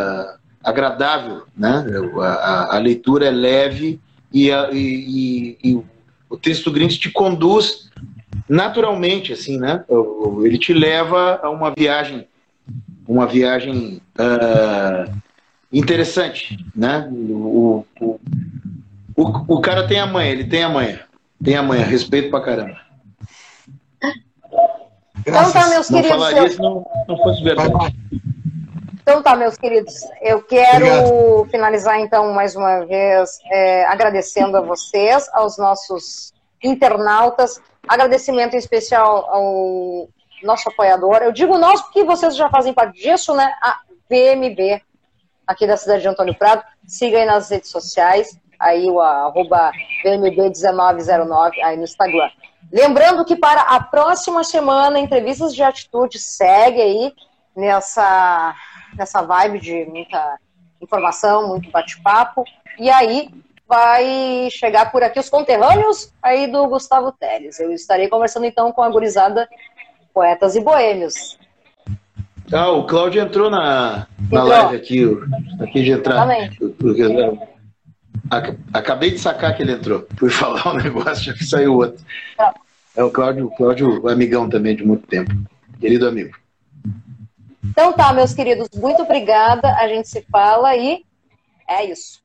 Uh, agradável, né? A, a, a, leitura é leve e, a, e, e, e o texto Grinch te conduz naturalmente, assim, né? Ele te leva a uma viagem, uma viagem uh, interessante, né? O, o, o, o, cara tem a manha, ele tem a manha, tem a manha, respeito pra caramba. Então tá, meus não queridos. Falaria eu... se não, não fosse verdade. Então tá, meus queridos, eu quero Obrigado. finalizar então mais uma vez é, agradecendo a vocês, aos nossos internautas, agradecimento em especial ao nosso apoiador. Eu digo nós porque vocês já fazem parte disso, né? A VMB, aqui da cidade de Antônio Prado. Siga aí nas redes sociais, aí o arroba VMB1909 aí no Instagram. Lembrando que para a próxima semana, entrevistas de atitude segue aí nessa nessa vibe de muita informação, muito bate-papo. E aí vai chegar por aqui os conterrâneos aí do Gustavo Teles. Eu estarei conversando então com a gurizada Poetas e Boêmios. Ah, o Cláudio entrou na, na live aqui, aqui de entrar. Exatamente. Acabei de sacar que ele entrou. Fui (laughs) falar um negócio, já que saiu outro. Tá. É o Cláudio, Cláudio, amigão também de muito tempo. Querido amigo. Então tá, meus queridos, muito obrigada. A gente se fala e é isso.